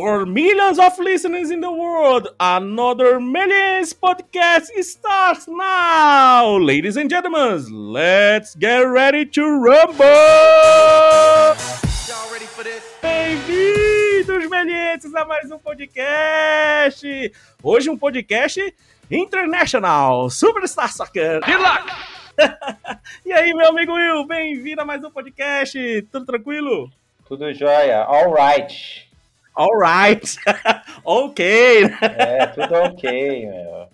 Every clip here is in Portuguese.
For millions of listeners in the world, another Millions podcast starts now. Ladies and gentlemen, let's get ready to rumble! Y'all ready for this? Bem-vindos, melienses, a mais um podcast. Hoje um podcast international, Superstar Soccer. Good luck! e aí, meu amigo Will, bem-vindo a mais um podcast. Tudo tranquilo? Tudo jóia, all right. Alright. ok. É, tudo ok, meu.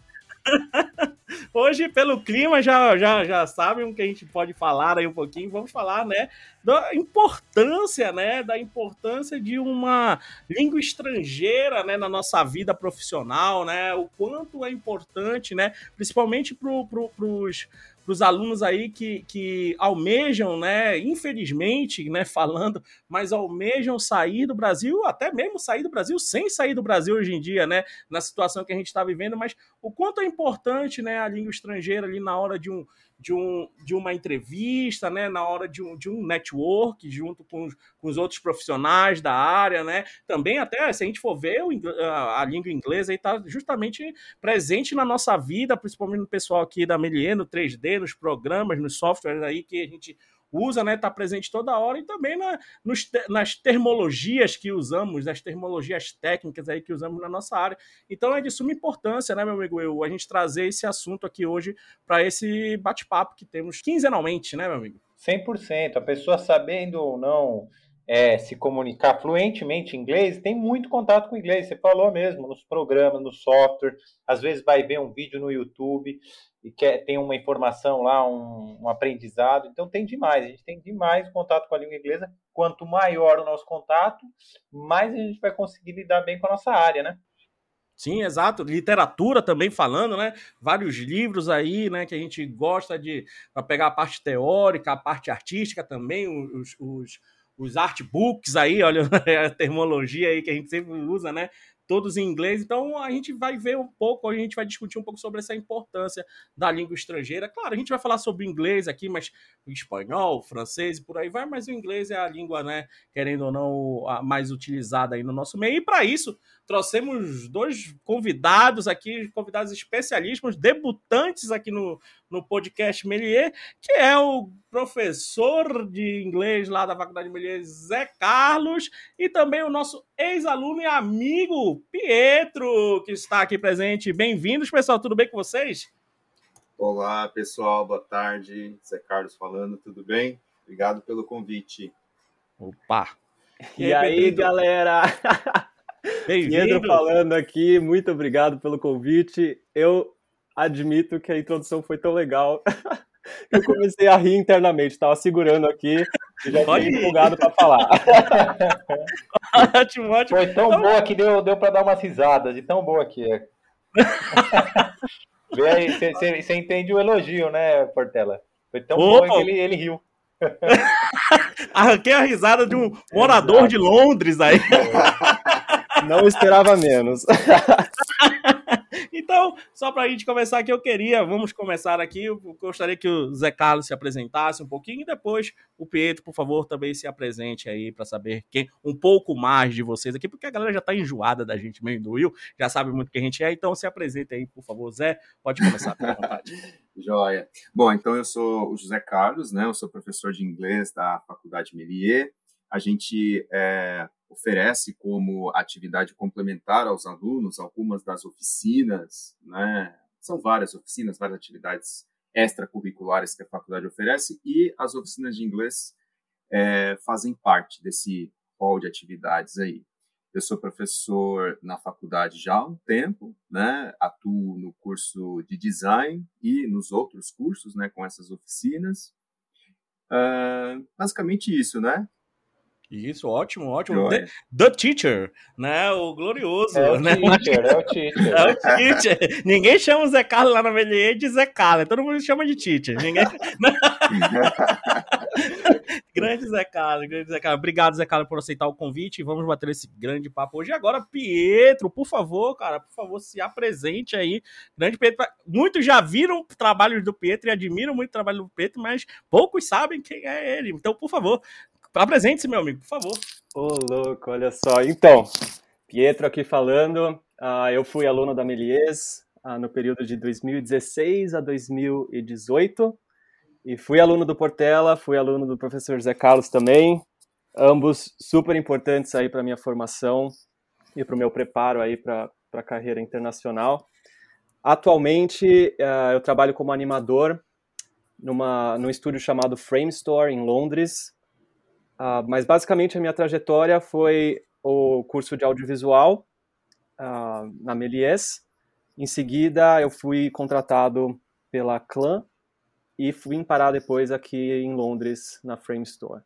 Hoje, pelo clima, já, já, já sabem o que a gente pode falar aí um pouquinho. Vamos falar, né, da importância, né, da importância de uma língua estrangeira, né, na nossa vida profissional, né, o quanto é importante, né, principalmente para os para os alunos aí que, que almejam, né, infelizmente, né, falando, mas almejam sair do Brasil, até mesmo sair do Brasil sem sair do Brasil hoje em dia, né, na situação que a gente está vivendo, mas o quanto é importante, né, a língua estrangeira ali na hora de um de, um, de uma entrevista, né, na hora de um, de um network junto com os, com os outros profissionais da área, né, também até, se a gente for ver, a, língua inglesa está justamente presente na nossa vida, principalmente no pessoal aqui da Melier, no 3D, nos programas, nos softwares aí que a gente usa, né? Está presente toda hora e também na, nos, nas termologias que usamos, nas termologias técnicas aí que usamos na nossa área. Então é de suma importância, né, meu amigo eu, a gente trazer esse assunto aqui hoje para esse bate-papo que temos quinzenalmente, né, meu amigo? 100%. A pessoa sabendo ou não é, se comunicar fluentemente em inglês, tem muito contato com inglês. Você falou mesmo, nos programas, no software. Às vezes vai ver um vídeo no YouTube e quer, tem uma informação lá, um, um, aprendizado. Então tem demais, a gente tem demais contato com a língua inglesa. Quanto maior o nosso contato, mais a gente vai conseguir lidar bem com a nossa área, né? Sim, exato. Literatura também falando, né? Vários livros aí, né? Que a gente gosta de pegar a parte teórica, a parte artística também, os, os, os artbooks aí, olha a terminologia aí que a gente sempre usa, né? Todos em inglês. Então a gente vai ver um pouco, a gente vai discutir um pouco sobre essa importância da língua estrangeira. Claro, a gente vai falar sobre inglês aqui, mas espanhol, francês e por aí vai, mas o inglês é a língua, né, querendo ou não, a mais utilizada aí no nosso meio. E para isso, trouxemos dois convidados aqui, convidados especialíssimos, debutantes aqui no, no podcast Melier, que é o professor de inglês lá da Faculdade Melier, Zé Carlos, e também o nosso ex-aluno e amigo Pietro, que está aqui presente. Bem-vindos, pessoal, tudo bem com vocês? Olá, pessoal, boa tarde. Zé Carlos falando, tudo bem? Obrigado pelo convite. Opa! E, e aí, aí galera? Pedro falando aqui, muito obrigado pelo convite. Eu admito que a introdução foi tão legal eu comecei a rir internamente, estava segurando aqui e já fiquei empolgado para falar. ótimo, ótimo. Foi tão boa que deu, deu para dar umas risadas, de tão boa que é. Você entende o elogio, né, Portela? Foi tão Opa. boa que ele, ele riu. Arranquei a risada de um morador Exato. de Londres aí. Não esperava menos. Então, só para a gente começar aqui, eu queria, vamos começar aqui. Eu gostaria que o Zé Carlos se apresentasse um pouquinho e depois o Pietro, por favor, também se apresente aí para saber quem, um pouco mais de vocês aqui, porque a galera já está enjoada da gente meio do Will, já sabe muito que a gente é. Então, se apresente aí, por favor, Zé. Pode começar, à vontade. Joia. Bom, então eu sou o José Carlos, né? Eu sou professor de inglês da Faculdade Melier. A gente é, oferece como atividade complementar aos alunos algumas das oficinas, né? São várias oficinas, várias atividades extracurriculares que a faculdade oferece e as oficinas de inglês é, fazem parte desse hall de atividades aí. Eu sou professor na faculdade já há um tempo, né? Atuo no curso de design e nos outros cursos, né? Com essas oficinas. Uh, basicamente isso, né? Isso, ótimo, ótimo. The, the, Teacher, né? O glorioso. É o né? teacher, é o teacher. É o teacher. Ninguém chama o Zé Carlos lá na Melier de Zé Carlos, todo mundo chama de teacher. Ninguém... grande Zé Carlos, grande Zé Carlos. Obrigado, Zé Carlos, por aceitar o convite. Vamos bater esse grande papo hoje. E agora, Pietro, por favor, cara, por favor, se apresente aí. Grande Pietro. Muitos já viram trabalhos do Pietro e admiram muito o trabalho do Pietro, mas poucos sabem quem é ele. Então, por favor, Apresente-se, meu amigo, por favor. Ô, louco, olha só. Então, Pietro aqui falando. Uh, eu fui aluno da Melies uh, no período de 2016 a 2018 e fui aluno do Portela, fui aluno do professor Zé Carlos também, ambos super importantes aí para minha formação e para o meu preparo aí para a carreira internacional. Atualmente uh, eu trabalho como animador numa num estúdio chamado Frame Store em Londres, mas basicamente a minha trajetória foi o curso de audiovisual uh, na Melies. Em seguida, eu fui contratado pela Clan e fui parar depois aqui em Londres, na Frame Store.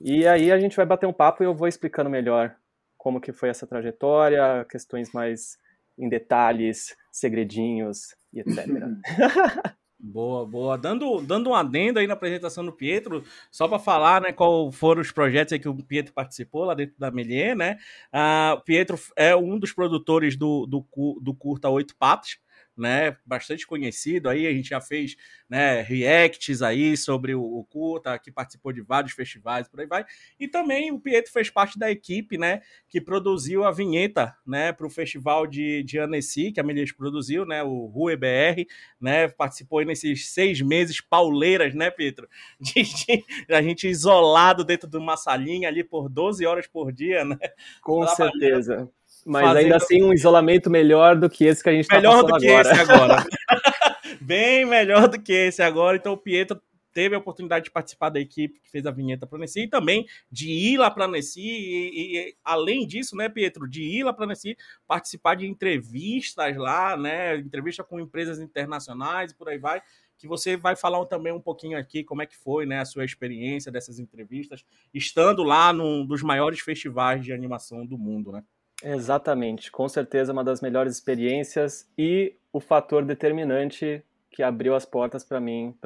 E aí a gente vai bater um papo e eu vou explicando melhor como que foi essa trajetória, questões mais em detalhes, segredinhos e etc. Boa, boa. Dando, dando um adendo aí na apresentação do Pietro, só para falar, né, qual foram os projetos que o Pietro participou lá dentro da Melier, né? Ah, o Pietro é um dos produtores do, do, do curta Oito Patos, né, bastante conhecido aí, a gente já fez, né, reacts aí sobre o, o Curta, que participou de vários festivais, por aí vai, e também o Pietro fez parte da equipe, né, que produziu a vinheta, né, para o festival de, de Annecy, que a Melias produziu, né, o Rue BR, né, participou nesses seis meses pauleiras, né, Pietro, de, de, a gente isolado dentro de uma salinha ali por 12 horas por dia, né, com certeza. Mas fazendo... ainda assim um isolamento melhor do que esse que a gente está Melhor do que agora. esse agora. Bem melhor do que esse agora. Então o Pietro teve a oportunidade de participar da equipe que fez a vinheta para Nessi e também de ir lá para Nessi e, e, além disso, né, Pietro, de ir lá para Nessi participar de entrevistas lá, né, entrevista com empresas internacionais e por aí vai, que você vai falar também um pouquinho aqui como é que foi, né, a sua experiência dessas entrevistas, estando lá num dos maiores festivais de animação do mundo, né? Exatamente, com certeza uma das melhores experiências e o fator determinante que abriu as portas para mim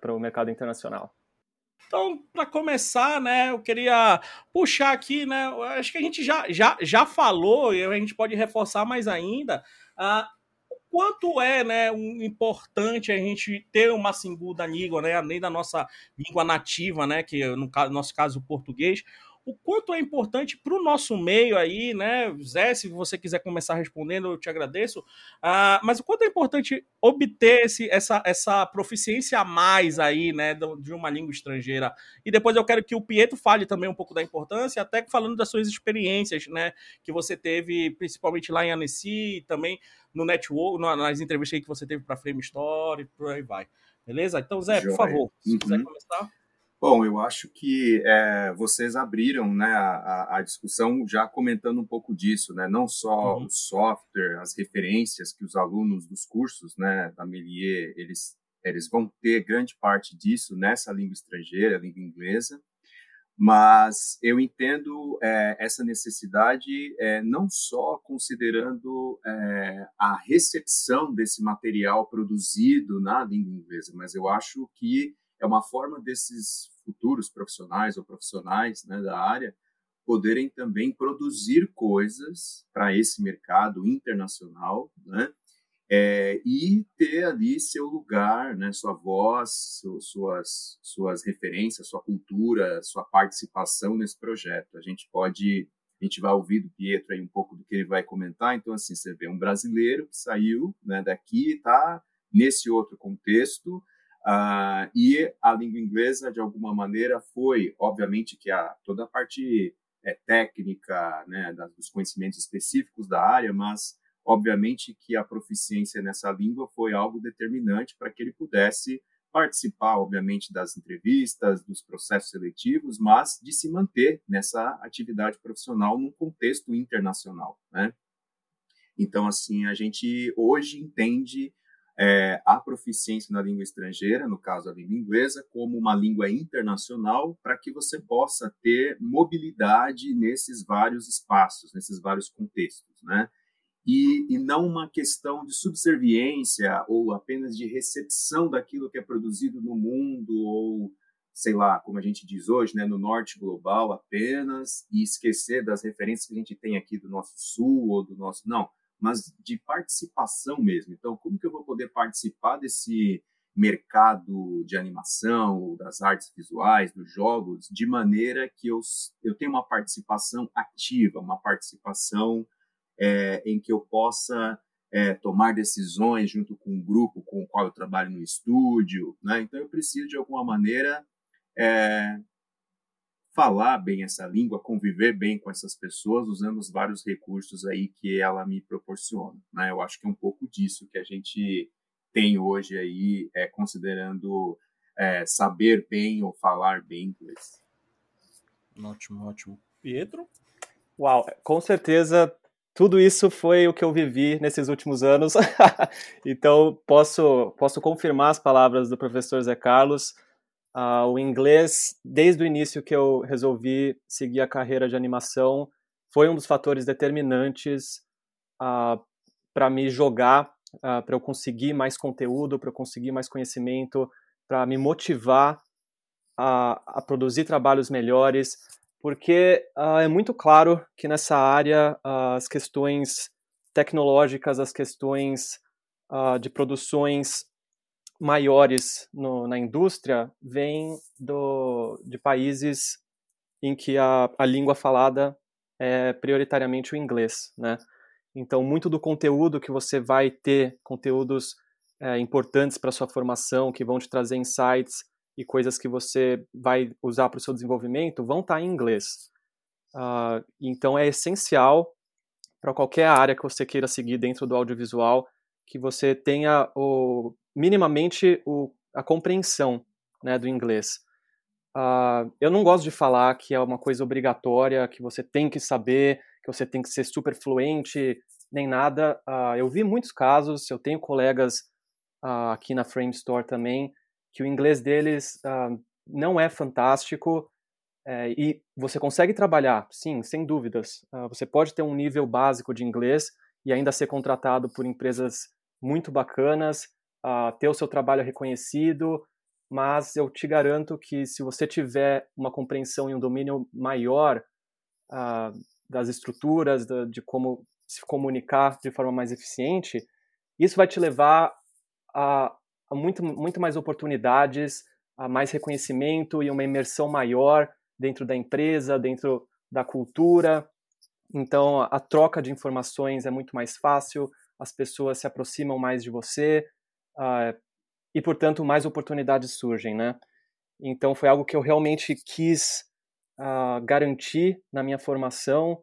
para o mercado internacional. Então, para começar, né, eu queria puxar aqui, né, acho que a gente já, já, já falou e a gente pode reforçar mais ainda uh, o quanto é, né, um, importante a gente ter uma segunda língua, né, além da nossa língua nativa, né, que no nosso caso o português, o quanto é importante para o nosso meio aí, né? Zé, se você quiser começar respondendo, eu te agradeço. Uh, mas o quanto é importante obter esse, essa, essa proficiência a mais aí, né, de uma língua estrangeira. E depois eu quero que o Pietro fale também um pouco da importância, até falando das suas experiências, né, que você teve, principalmente lá em Annecy, também no network, nas entrevistas que você teve para Frame Store e por aí vai. Beleza? Então, Zé, por favor, se uhum. quiser começar. Bom, eu acho que é, vocês abriram né, a, a, discussão já comentando um pouco disso, né? não só uhum. o software, as referências que os alunos dos cursos né, da Melier, eles, eles vão ter grande parte disso nessa língua estrangeira, língua inglesa, mas eu entendo é, essa necessidade é, não só considerando é, a recepção desse material produzido na língua inglesa, mas eu acho que é uma forma desses futuros profissionais ou profissionais né, da área poderem também produzir coisas para esse mercado internacional, né? É, e ter ali seu lugar, né, sua voz, suas, suas referências, sua cultura, sua participação nesse projeto. A gente pode, a gente vai ouvir do Pietro aí um pouco do que ele vai comentar. Então, assim, você vê um brasileiro que saiu né, daqui, está nesse outro contexto, Uh, e a língua inglesa, de alguma maneira, foi, obviamente, que a, toda a parte é, técnica, né, dos conhecimentos específicos da área, mas, obviamente, que a proficiência nessa língua foi algo determinante para que ele pudesse participar, obviamente, das entrevistas, dos processos seletivos, mas de se manter nessa atividade profissional num contexto internacional, né? Então, assim, a gente hoje entende é, a proficiência na língua estrangeira, no caso a língua inglesa, como uma língua internacional, para que você possa ter mobilidade nesses vários espaços, nesses vários contextos, né? E, e não uma questão de subserviência ou apenas de recepção daquilo que é produzido no mundo ou sei lá, como a gente diz hoje, né, no norte global apenas e esquecer das referências que a gente tem aqui do nosso sul ou do nosso não mas de participação mesmo. Então, como que eu vou poder participar desse mercado de animação, das artes visuais, dos jogos, de maneira que eu, eu tenha uma participação ativa, uma participação é, em que eu possa é, tomar decisões junto com um grupo com o qual eu trabalho no estúdio, né? Então eu preciso de alguma maneira é, falar bem essa língua, conviver bem com essas pessoas, usando os vários recursos aí que ela me proporciona. Né? Eu acho que é um pouco disso que a gente tem hoje aí, é, considerando é, saber bem ou falar bem inglês. Ótimo, ótimo. Pedro? Uau, com certeza tudo isso foi o que eu vivi nesses últimos anos. então, posso, posso confirmar as palavras do professor Zé Carlos. Uh, o inglês, desde o início que eu resolvi seguir a carreira de animação, foi um dos fatores determinantes uh, para me jogar, uh, para eu conseguir mais conteúdo, para eu conseguir mais conhecimento, para me motivar a, a, produzir trabalhos melhores, porque é muito claro que nessa área as questões tecnológicas, as questões de produções maiores no, na indústria vêm do, de países em que a, a língua falada é prioritariamente o inglês, né? Então, muito do conteúdo que você vai ter, conteúdos é, importantes para sua formação, que vão te trazer insights e coisas que você vai usar para o seu desenvolvimento, vão estar tá em inglês. Uh, então, é essencial para qualquer área que você queira seguir dentro do audiovisual que você tenha o, minimamente o, a compreensão né, do inglês. Uh, eu não gosto de falar que é uma coisa obrigatória, que você tem que saber, que você tem que ser super fluente, nem nada. Uh, eu vi muitos casos, eu tenho colegas uh, aqui na Frame Store também, que o inglês deles não é fantástico é, e você consegue trabalhar, sim, sem dúvidas. você pode ter um nível básico de inglês e ainda ser contratado por empresas muito bacanas, uh, ter o seu trabalho reconhecido, mas eu te garanto que se você tiver uma compreensão e um domínio maior uh, das estruturas, de, de, como se comunicar de forma mais eficiente, isso vai te levar a, a muito, muito mais oportunidades, a mais reconhecimento e uma imersão maior dentro da empresa, dentro da cultura. Então, a troca de informações é muito mais fácil, as pessoas se aproximam mais de você uh, e, portanto, mais oportunidades surgem, né? Então, foi algo que eu realmente quis uh, garantir na minha formação.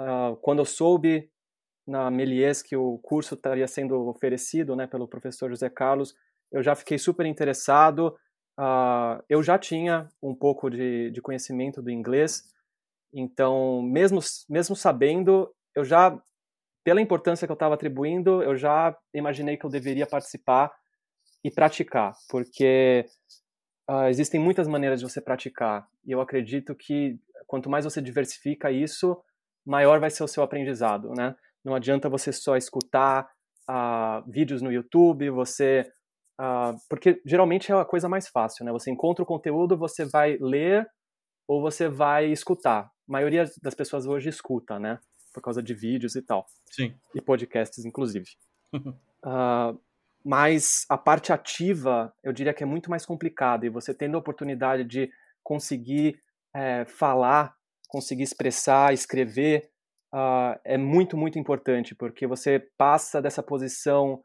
Uh, quando eu soube na Melies que o curso estaria sendo oferecido né, pelo professor José Carlos, eu já fiquei super interessado. Uh, eu já tinha um pouco de, de, conhecimento do inglês, então, mesmo, mesmo sabendo, eu já pela importância que eu estava atribuindo, eu já imaginei que eu deveria participar e praticar, porque uh, existem muitas maneiras de você praticar. E eu acredito que quanto mais você diversifica isso, maior vai ser o seu aprendizado, né? Não adianta você só escutar uh, vídeos no YouTube, você uh, porque geralmente é a coisa mais fácil, né? Você encontra o conteúdo, você vai ler ou você vai escutar. A maioria das pessoas hoje escuta, né? Por causa de vídeos e tal. Sim. E podcasts, inclusive. uh, mas a parte ativa, eu diria que é muito mais complicada. E você tendo a oportunidade de conseguir é, falar, conseguir expressar, escrever, uh, é muito, muito importante, porque você passa dessa posição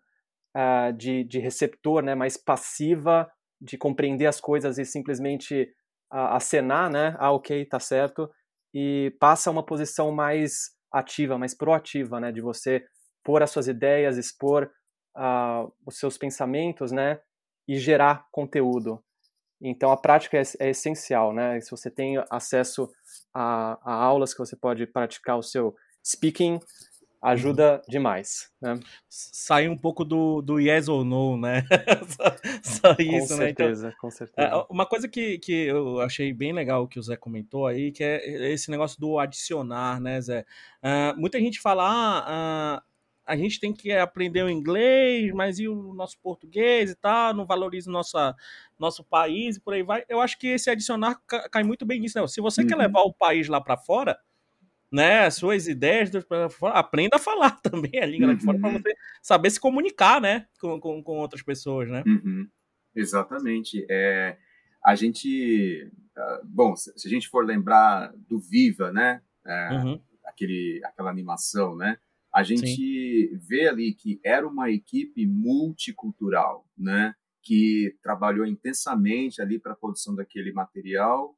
uh, de, de receptor né, mais passiva, de compreender as coisas e simplesmente acenar, né? Ah, ok, tá certo. E passa a uma posição mais ativa, mais proativa, né, de você pôr as suas ideias, expor uh, os seus pensamentos, né, e gerar conteúdo. Então a prática é, é essencial, né? Se você tem acesso a, a, aulas que você pode praticar o seu speaking, ajuda demais, né? Sai um pouco do, do yes ou no, né? só, só isso, com né? Certeza, então, com certeza, é, Uma coisa que, que eu achei bem legal que o Zé comentou aí, que é esse negócio do adicionar, né, Zé? Uh, muita gente fala, ah, uh, a gente tem que aprender o inglês, mas e o nosso português e tal, não valoriza o nosso, nosso país e por aí vai. Eu acho que esse adicionar cai muito bem nisso, né? Se você uhum. quer levar o país lá para fora, né, suas ideias, aprenda a falar também a língua uhum. de fora para você saber se comunicar, né, com, com, com outras pessoas, né? Uhum. Exatamente. É, a gente, ah, bom, se a gente for lembrar do Viva, né, é, uhum. aquele, aquela animação, né, a gente Sim. vê ali que era uma equipe multicultural, né? Que trabalhou intensamente ali para a produção daquele material.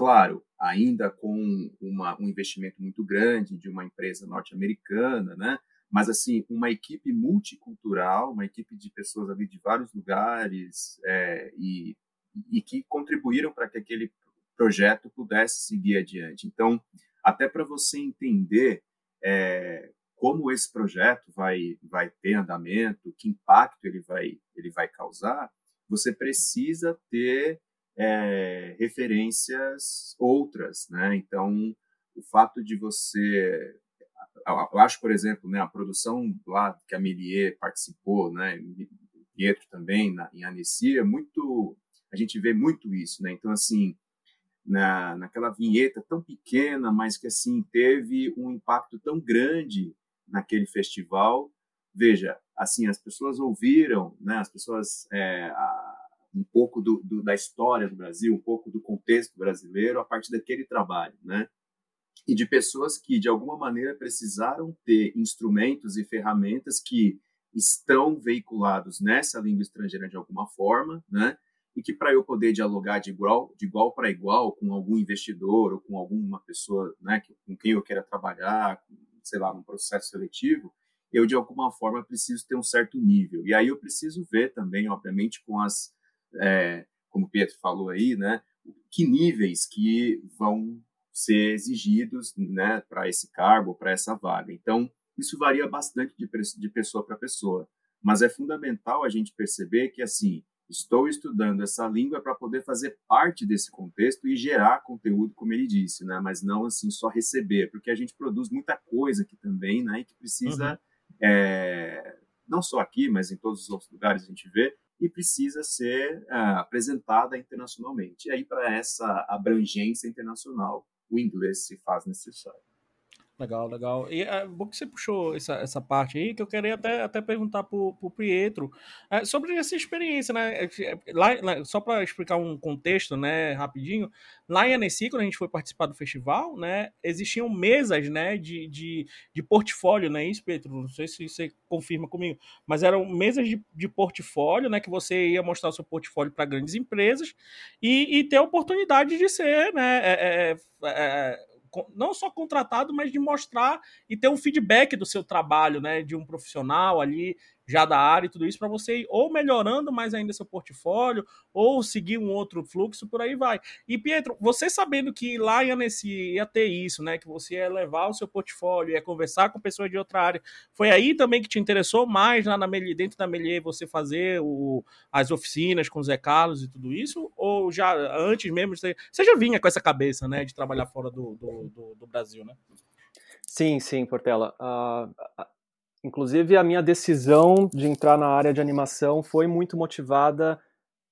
Claro, ainda com uma, um investimento muito grande de uma empresa norte-americana, né? Mas, assim, uma equipe multicultural, uma equipe de pessoas ali de vários lugares é, e, e que contribuíram para que aquele projeto pudesse seguir adiante. Então, até para você entender é, como esse projeto vai, vai ter andamento, que impacto ele vai, ele vai causar, você precisa ter é, referências outras, né? Então, o fato de você, eu acho, por exemplo, né, a produção lá que a Melier participou, né, Pietro também na, em Annecy, é muito, a gente vê muito isso, né? Então, assim, na, naquela vinheta tão pequena, mas que assim teve um impacto tão grande naquele festival. Veja, assim, as pessoas ouviram, né, as pessoas, é, um pouco do, do, da história do Brasil, um pouco do contexto brasileiro a partir daquele trabalho, né? E de pessoas que, de alguma maneira, precisaram ter instrumentos e ferramentas que estão veiculados nessa língua estrangeira de alguma forma, né? E que para eu poder dialogar de igual de igual para igual com algum investidor ou com alguma pessoa, né, com quem eu queira trabalhar, sei lá, num processo seletivo, eu de alguma forma preciso ter um certo nível. E aí eu preciso ver também, obviamente, com as, é, como o Pietro falou aí, né, que níveis que vão ser exigidos, né, para esse cargo, para essa vaga. Então, isso varia bastante de, de pessoa para pessoa, mas é fundamental a gente perceber que assim Estou estudando essa língua para poder fazer parte desse contexto e gerar conteúdo, como ele disse, né? Mas não assim só receber, porque a gente produz muita coisa aqui também, né? E que precisa, uhum. é, não só aqui, mas em todos os outros lugares a gente vê, e precisa ser é, apresentada internacionalmente. E aí, para essa abrangência internacional, o inglês se faz necessário. Legal, legal. E é bom que você puxou essa, essa parte aí, que eu queria até, até perguntar para o Pietro é, sobre essa experiência, né? É, é, lá, lá só para explicar um contexto, né, rapidinho, lá em Annecy, quando a gente foi participar do festival, né, existiam mesas, né, de, de, de portfólio, né, isso, Pietro? Não sei se você confirma comigo, mas eram mesas de, de portfólio, né, que você ia mostrar o seu portfólio para grandes empresas e, e ter a oportunidade de ser, né, é, é, não só contratado, mas de mostrar e ter um feedback do seu trabalho, né, de um profissional ali já da área e tudo isso para você ir ou melhorando mais ainda seu portfólio ou seguir um outro fluxo por aí vai. E Pietro, você sabendo que lá em Annecy ia ter isso, né, que você ia levar o seu portfólio, ia conversar com pessoas de outra área, foi aí também que te interessou mais lá na Melier, dentro da Melier você fazer o, as oficinas com o Zé Carlos e tudo isso? Ou já antes mesmo você, você já vinha com essa cabeça, né, de trabalhar fora do, do, do, do Brasil, né? Sim, sim, Portela. Uh, Inclusive, a minha decisão de entrar na área de animação foi muito motivada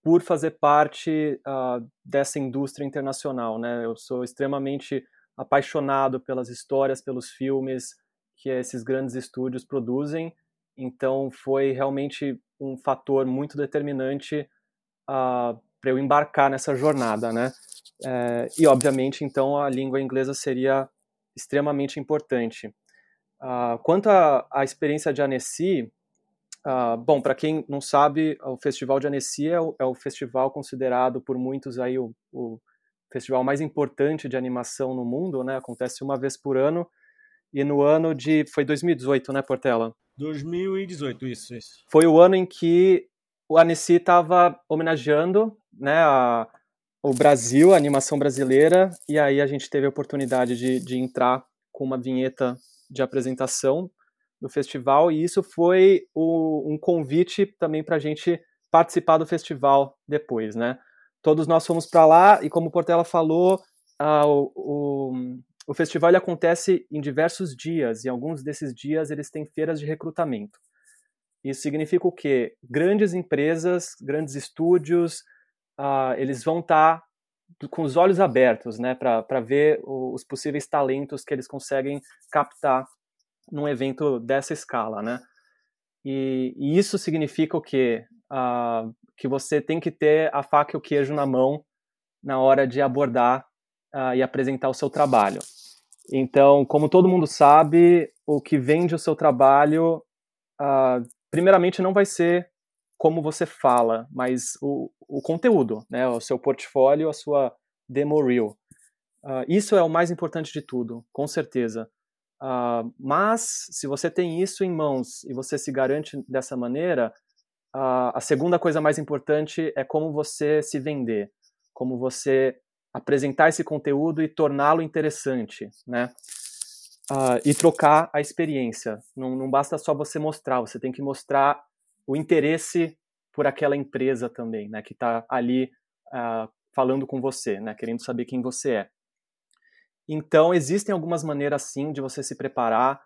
por fazer parte uh, dessa indústria internacional. Né? Eu sou extremamente apaixonado pelas histórias, pelos filmes que esses grandes estúdios produzem. Então, foi realmente um fator muito determinante uh, ah, para eu embarcar nessa jornada, né? É, e, obviamente, então, a língua inglesa seria extremamente importante. Uh, quanto à experiência de Annecy, uh, bom, para quem não sabe, o Festival de Annecy é o, é o festival considerado por muitos aí o, o, festival mais importante de animação no mundo, né? Acontece uma vez por ano. E no ano de. Foi 2018, né, Portela? 2018, isso, isso. Foi o ano em que o Annecy estava homenageando né, a, o Brasil, a animação brasileira, e aí a gente teve a oportunidade de, de entrar com uma vinheta de apresentação do festival, e isso foi o, um convite também para a gente participar do festival depois, né? Todos nós fomos para lá, e como o Portela falou, o, o, o festival acontece em diversos dias, e alguns desses dias eles têm feiras de recrutamento. Isso significa o quê? Grandes empresas, grandes estúdios, uh, eles vão estar tá com os olhos abertos, né, para ver os possíveis talentos que eles conseguem captar num evento dessa escala, né? E, e isso significa o quê? Uh, que você tem que ter a faca e o queijo na mão na hora de abordar uh, e apresentar o seu trabalho. Então, como todo mundo sabe, o que vende o seu trabalho, uh, primeiramente, não vai ser como você fala, mas o, o conteúdo, né? O seu portfólio, a sua demo reel. Uh, isso é o mais importante de tudo, com certeza. Uh, mas, se você tem isso em mãos e você se garante dessa maneira, uh, a segunda coisa mais importante é como você se vender, como você apresentar esse conteúdo e torná-lo interessante, né? e trocar a experiência. Não, não basta só você mostrar, você tem que mostrar o interesse por aquela empresa também, né? Que está ali falando com você, né? Querendo saber quem você é. Então, existem algumas maneiras, sim, de você se preparar,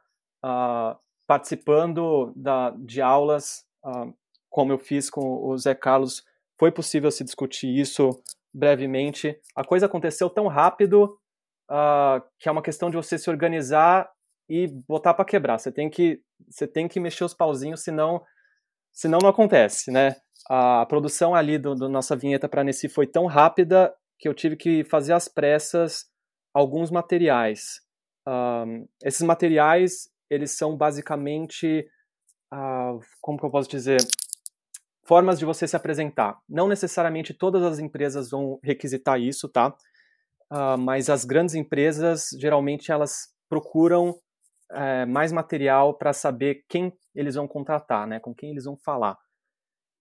uh, participando da, de aulas, uh, como eu fiz com o Zé Carlos, foi possível se discutir isso brevemente. A coisa aconteceu tão rápido uh, que é uma questão de você se organizar e botar para quebrar. Você tem que você tem que mexer os pauzinhos, senão senão não acontece, né? A produção ali do, nossa vinheta para Nessi foi tão rápida que eu tive que fazer às pressas alguns materiais. Um, esses materiais, eles são basicamente, uh, como que eu posso dizer, formas de você se apresentar. Não necessariamente todas as empresas vão requisitar isso, tá? Uh, mas as grandes empresas, geralmente, elas procuram uh, mais material para saber quem eles vão contratar, né? Com quem eles vão falar.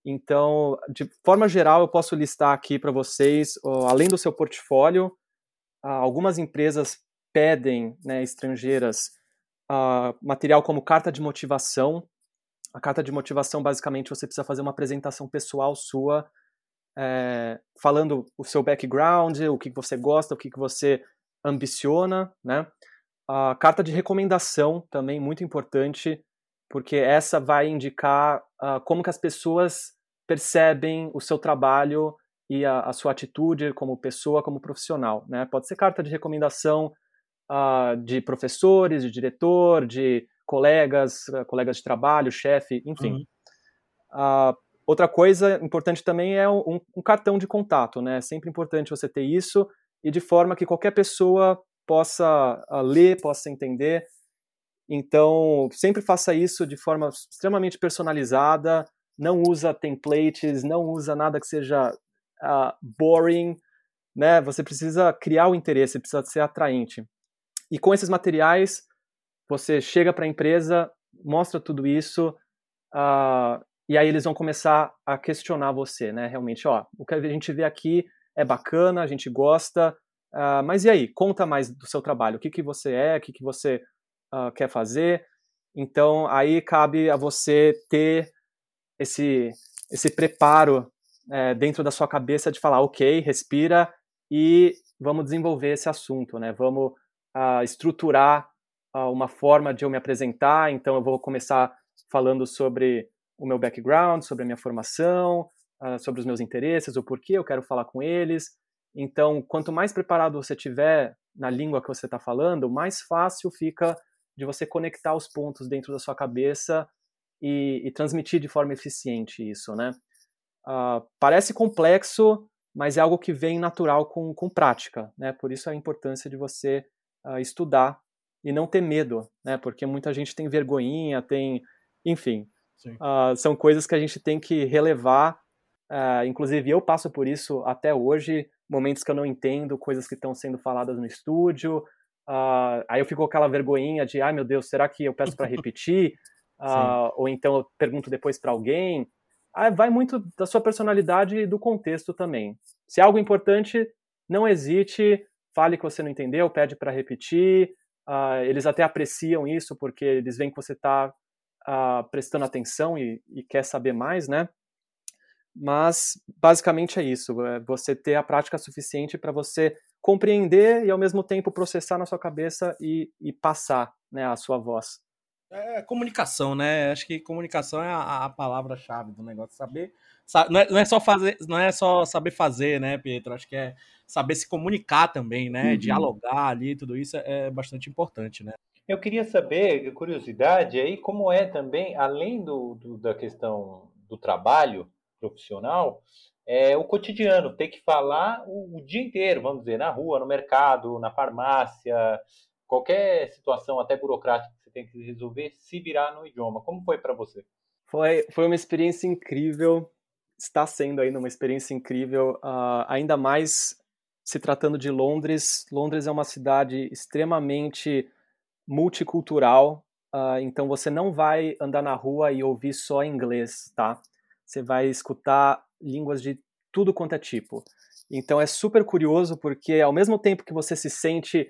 Então, de forma geral, eu posso listar aqui para vocês, além do seu portfólio, algumas empresas pedem, né, estrangeiras, uh, material como carta de motivação. A carta de motivação, basicamente, você precisa fazer uma apresentação pessoal sua, é, falando o seu background, o que você gosta, o que você ambiciona, né? A carta de recomendação também muito importante, porque essa vai indicar uh, como que as pessoas percebem o seu trabalho e a, a, sua atitude como pessoa, como profissional. Né? Pode ser carta de recomendação uh, de professores, de diretor, de colegas, uh, colegas de trabalho, chefe, enfim. Uhum. Uh, outra coisa importante também é um, um, cartão de contato. Né? É sempre importante você ter isso e de forma que qualquer pessoa possa ler, possa entender. Então, sempre faça isso de forma extremamente personalizada, não usa templates, não usa nada que seja uh, boring, né? Você precisa criar o interesse, precisa ser atraente. E com esses materiais, você chega para a empresa, mostra tudo isso, uh, e aí eles vão começar a questionar você, né? Realmente, ó, o que a gente vê aqui é bacana, a gente gosta, uh, mas e aí? Conta mais do seu trabalho, o que, que você é, o que, que você uh, quer fazer. Então, aí cabe a você ter esse, esse preparo é, dentro da sua cabeça de falar, ok, respira e vamos desenvolver esse assunto, né? Vamos uh, estruturar uma forma de eu me apresentar. Então, eu vou começar falando sobre o meu background, sobre a minha formação, sobre os meus interesses, o porquê eu quero falar com eles. Então, quanto mais preparado você tiver na língua que você está falando, mais fácil fica de você conectar os pontos dentro da sua cabeça e, e transmitir de forma eficiente isso, né? Uh, parece complexo, mas é algo que vem natural com, com prática, né? Por isso a importância de você uh, estudar e não ter medo, né? Porque muita gente tem vergonhinha, tem, enfim, uh, são coisas que a gente tem que relevar. inclusive eu passo por isso até hoje, momentos que eu não entendo, coisas que estão sendo faladas no estúdio. aí eu fico com aquela vergonhinha de, ai ah, meu Deus, será que eu peço para repetir? ou então eu pergunto depois para alguém. Ah, vai muito da sua personalidade e do contexto também. Se é algo importante, não hesite, fale que você não entendeu, pede para repetir. Uh, eles até apreciam isso porque eles veem que você está uh, prestando atenção e, e, quer saber mais, né? Mas basicamente é isso: é você ter a prática suficiente para você compreender e ao mesmo tempo processar na sua cabeça e, e passar né, a sua voz. É comunicação, né? Acho que comunicação é a, a palavra-chave do negócio. Saber. Sabe, não, é, não, é, só fazer, não é só saber fazer, né, Pietro? Acho que é saber se comunicar também, né? Uhum. Dialogar ali, tudo isso é, é bastante importante, né? Eu queria saber, curiosidade, aí como é também, além do, do da questão do trabalho profissional, é o cotidiano, ter que falar o, o dia inteiro, vamos dizer, na rua, no mercado, na farmácia, qualquer situação, até burocrática que você tem que resolver, se virar no idioma. Como foi para você? Foi, foi uma experiência incrível, está sendo ainda uma experiência incrível, uh, ainda mais se tratando de Londres. Londres é uma cidade extremamente multicultural, uh, então você não vai andar na rua e ouvir só inglês, tá? Você vai escutar línguas de tudo quanto é tipo. Então é super curioso porque ao mesmo tempo que você se sente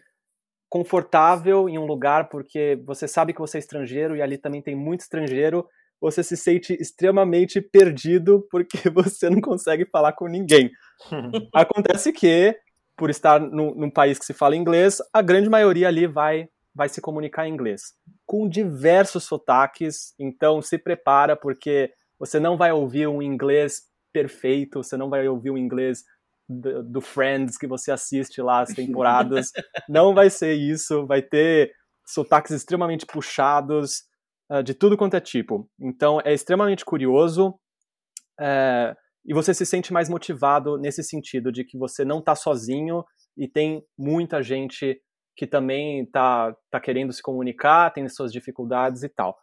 confortável em um lugar porque você sabe que você é estrangeiro e ali também tem muito estrangeiro, você se sente extremamente perdido porque você não consegue falar com ninguém. Acontece que, por estar no, num país que se fala inglês, a grande maioria ali vai, vai se comunicar em inglês, com diversos sotaques, então se prepara porque você não vai ouvir um inglês perfeito, você não vai ouvir um inglês do, do Friends que você assiste lá as temporadas, não vai ser isso, vai ter sotaques extremamente puxados, uh, de tudo quanto é tipo. Então é extremamente curioso é, e você se sente mais motivado nesse sentido de que você não está sozinho e tem muita gente que também está tá querendo se comunicar, tem suas dificuldades e tal.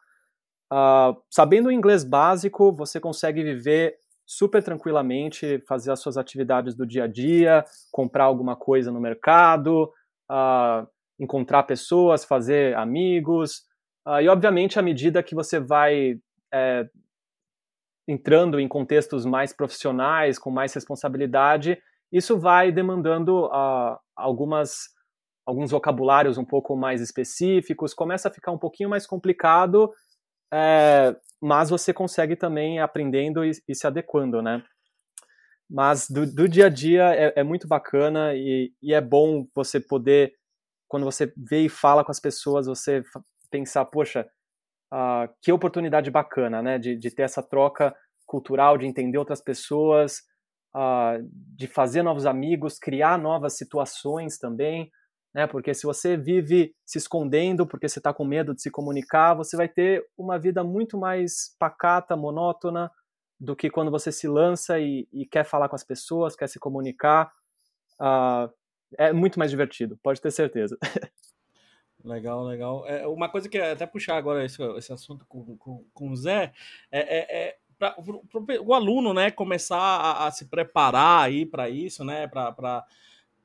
Uh, sabendo o inglês básico, você consegue viver super tranquilamente, fazer as suas atividades do dia a dia, comprar alguma coisa no mercado, uh, encontrar pessoas, fazer amigos, Uh, e, obviamente, à medida que você vai é, entrando em contextos mais profissionais, com mais responsabilidade, isso vai demandando algumas, alguns vocabulários um pouco mais específicos, começa a ficar um pouquinho mais complicado, é, mas você consegue também aprendendo e, e, se adequando, né? Mas do, do dia a dia é, é muito bacana e, e, é bom você poder, quando você vê e fala com as pessoas, você pensar, poxa, uh, que oportunidade bacana, né, de, de ter essa troca cultural, de entender outras pessoas, uh, de fazer novos amigos, criar novas situações também, né, porque se você vive se escondendo porque você está com medo de se comunicar, você vai ter uma vida muito mais pacata, monótona, do que quando você se lança e, e quer falar com as pessoas, quer se comunicar. Uh, é muito mais divertido, pode ter certeza. Legal, legal. É, uma coisa que até puxar agora esse, esse assunto com, com, com o Zé é, é, é para o aluno né, começar a, a se preparar aí para isso, né? Para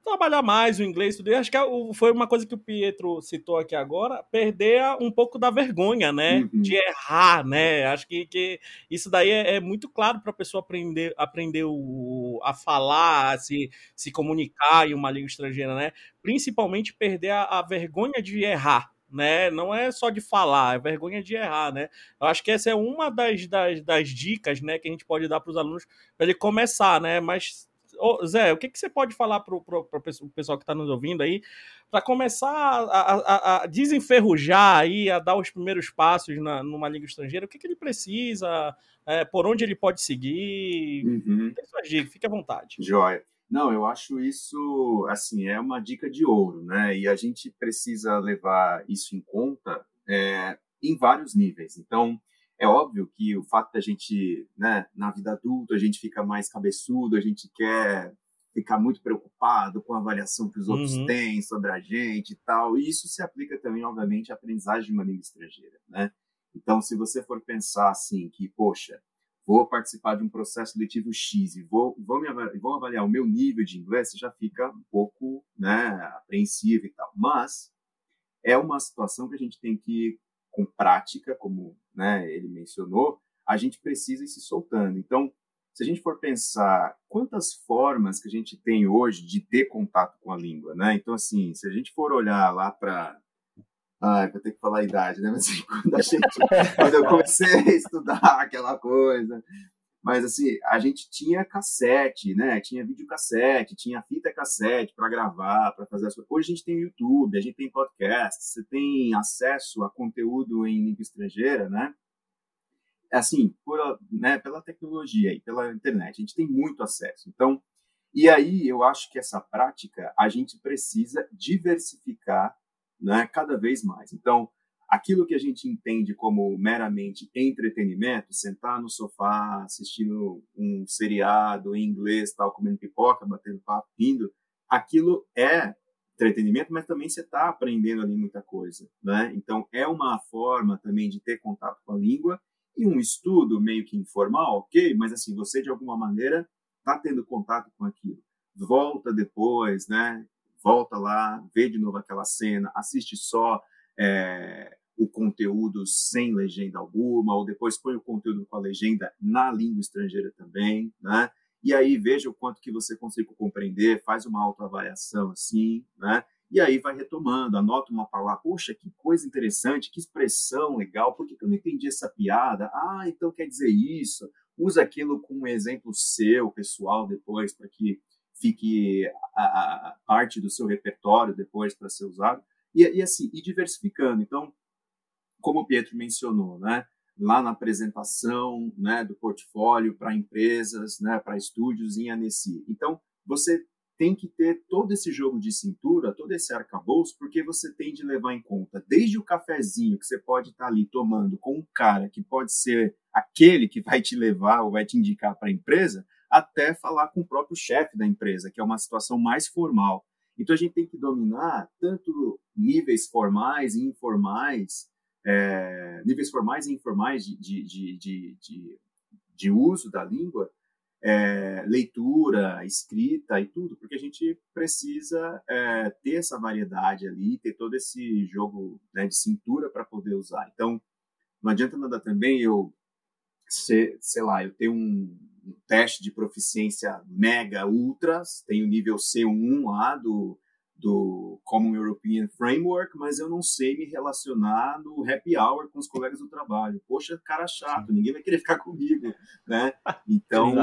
trabalhar mais o inglês, tudo. acho que é foi uma coisa que o Pietro citou aqui agora, perder um pouco da vergonha, né? Uhum. De errar, né? Acho que, que isso daí é, é muito claro para a pessoa aprender, aprender o, a falar, a se, se comunicar em uma língua estrangeira, né? Principalmente perder a, a vergonha de errar, né? Não é só de falar, é vergonha de errar, né? Eu acho que essa é uma das, das, das dicas, né, que a gente pode dar para os alunos para ele começar, né? Mas Ô, Zé, o que, que você pode falar para o pessoal que está nos ouvindo aí, para começar a, a, a, desenferrujar aí, a dar os primeiros passos na, numa língua estrangeira? O que, que ele precisa? É, por onde ele pode seguir? Uhum. Tem suas dicas, fique à vontade. Joia. Não, eu acho isso, assim, é uma dica de ouro, né? E a gente precisa levar isso em conta é, em vários níveis. Então, é óbvio que o fato da gente, né, na vida adulta, a gente fica mais cabeçudo, a gente quer ficar muito preocupado com a avaliação que os outros uhum. têm sobre a gente e tal. E isso se aplica também, obviamente, à aprendizagem de uma língua estrangeira, né? Então, se você for pensar assim, que, poxa, vou participar de um processo letivo X e vou, vou, me avaliar, vou avaliar o meu nível de inglês, você já fica um pouco né, apreensivo e tal. Mas é uma situação que a gente tem que com prática, como né, ele mencionou, a gente precisa ir se soltando. Então, se a gente for pensar quantas formas que a gente tem hoje de ter contato com a língua, né? Então, assim, se a gente for olhar lá para Ai, vou ter que falar a idade, né? Mas assim, quando, gente, quando eu comecei a estudar aquela coisa, mas assim, a gente tinha cassete, né? Tinha videocassete, tinha fita cassete para gravar, para fazer as coisas. Hoje a gente tem YouTube, a gente tem podcast, você tem acesso a conteúdo em língua estrangeira, né? É assim, por, né, pela tecnologia e pela internet, a gente tem muito acesso. Então, e aí eu acho que essa prática a gente precisa diversificar, né, cada vez mais. Então, aquilo que a gente entende como meramente entretenimento, sentar no sofá assistindo um seriado em inglês, tal, comendo pipoca, batendo papo, rindo, aquilo é entretenimento, mas também você está aprendendo ali muita coisa, né? Então é uma forma também de ter contato com a língua e um estudo meio que informal, ok? Mas assim você de alguma maneira está tendo contato com aquilo. Volta depois, né? Volta lá, vê de novo aquela cena, assiste só é, o conteúdo sem legenda alguma, ou depois põe o conteúdo com a legenda na língua estrangeira também, né? E aí veja o quanto que você consegue compreender, faz uma autoavaliação assim, né? E aí vai retomando, anota uma palavra, poxa, que coisa interessante, que expressão legal, por que, que eu não entendi essa piada? Ah, então quer dizer isso. Usa aquilo com um exemplo seu, pessoal, depois, para que fique a, a, parte do seu repertório depois para ser usado. E, e assim, e diversificando. Então, como o Pietro mencionou, né? lá na apresentação né, do portfólio para empresas, né, para estúdios em Annecy. Então, você tem que ter todo esse jogo de cintura, todo esse arcabouço, porque você tem de levar em conta desde o cafezinho que você pode estar tá ali tomando com um cara que pode ser aquele que vai te levar ou vai te indicar para a empresa, até falar com o próprio chefe da empresa, que é uma situação mais formal. Então a gente tem que dominar tanto níveis formais e informais é, níveis formais e informais de, de, de, de, de uso da língua, é, leitura, escrita e tudo, porque a gente precisa é, ter essa variedade ali, ter todo esse jogo né, de cintura para poder usar. Então, não adianta nada também eu ser, sei lá, eu tenho um, um teste de proficiência mega ultras, tenho nível C1 lá do do Common European Framework, mas eu não sei me relacionar no happy hour com os colegas do trabalho. Poxa, cara chato, ninguém vai querer ficar comigo, né? Então,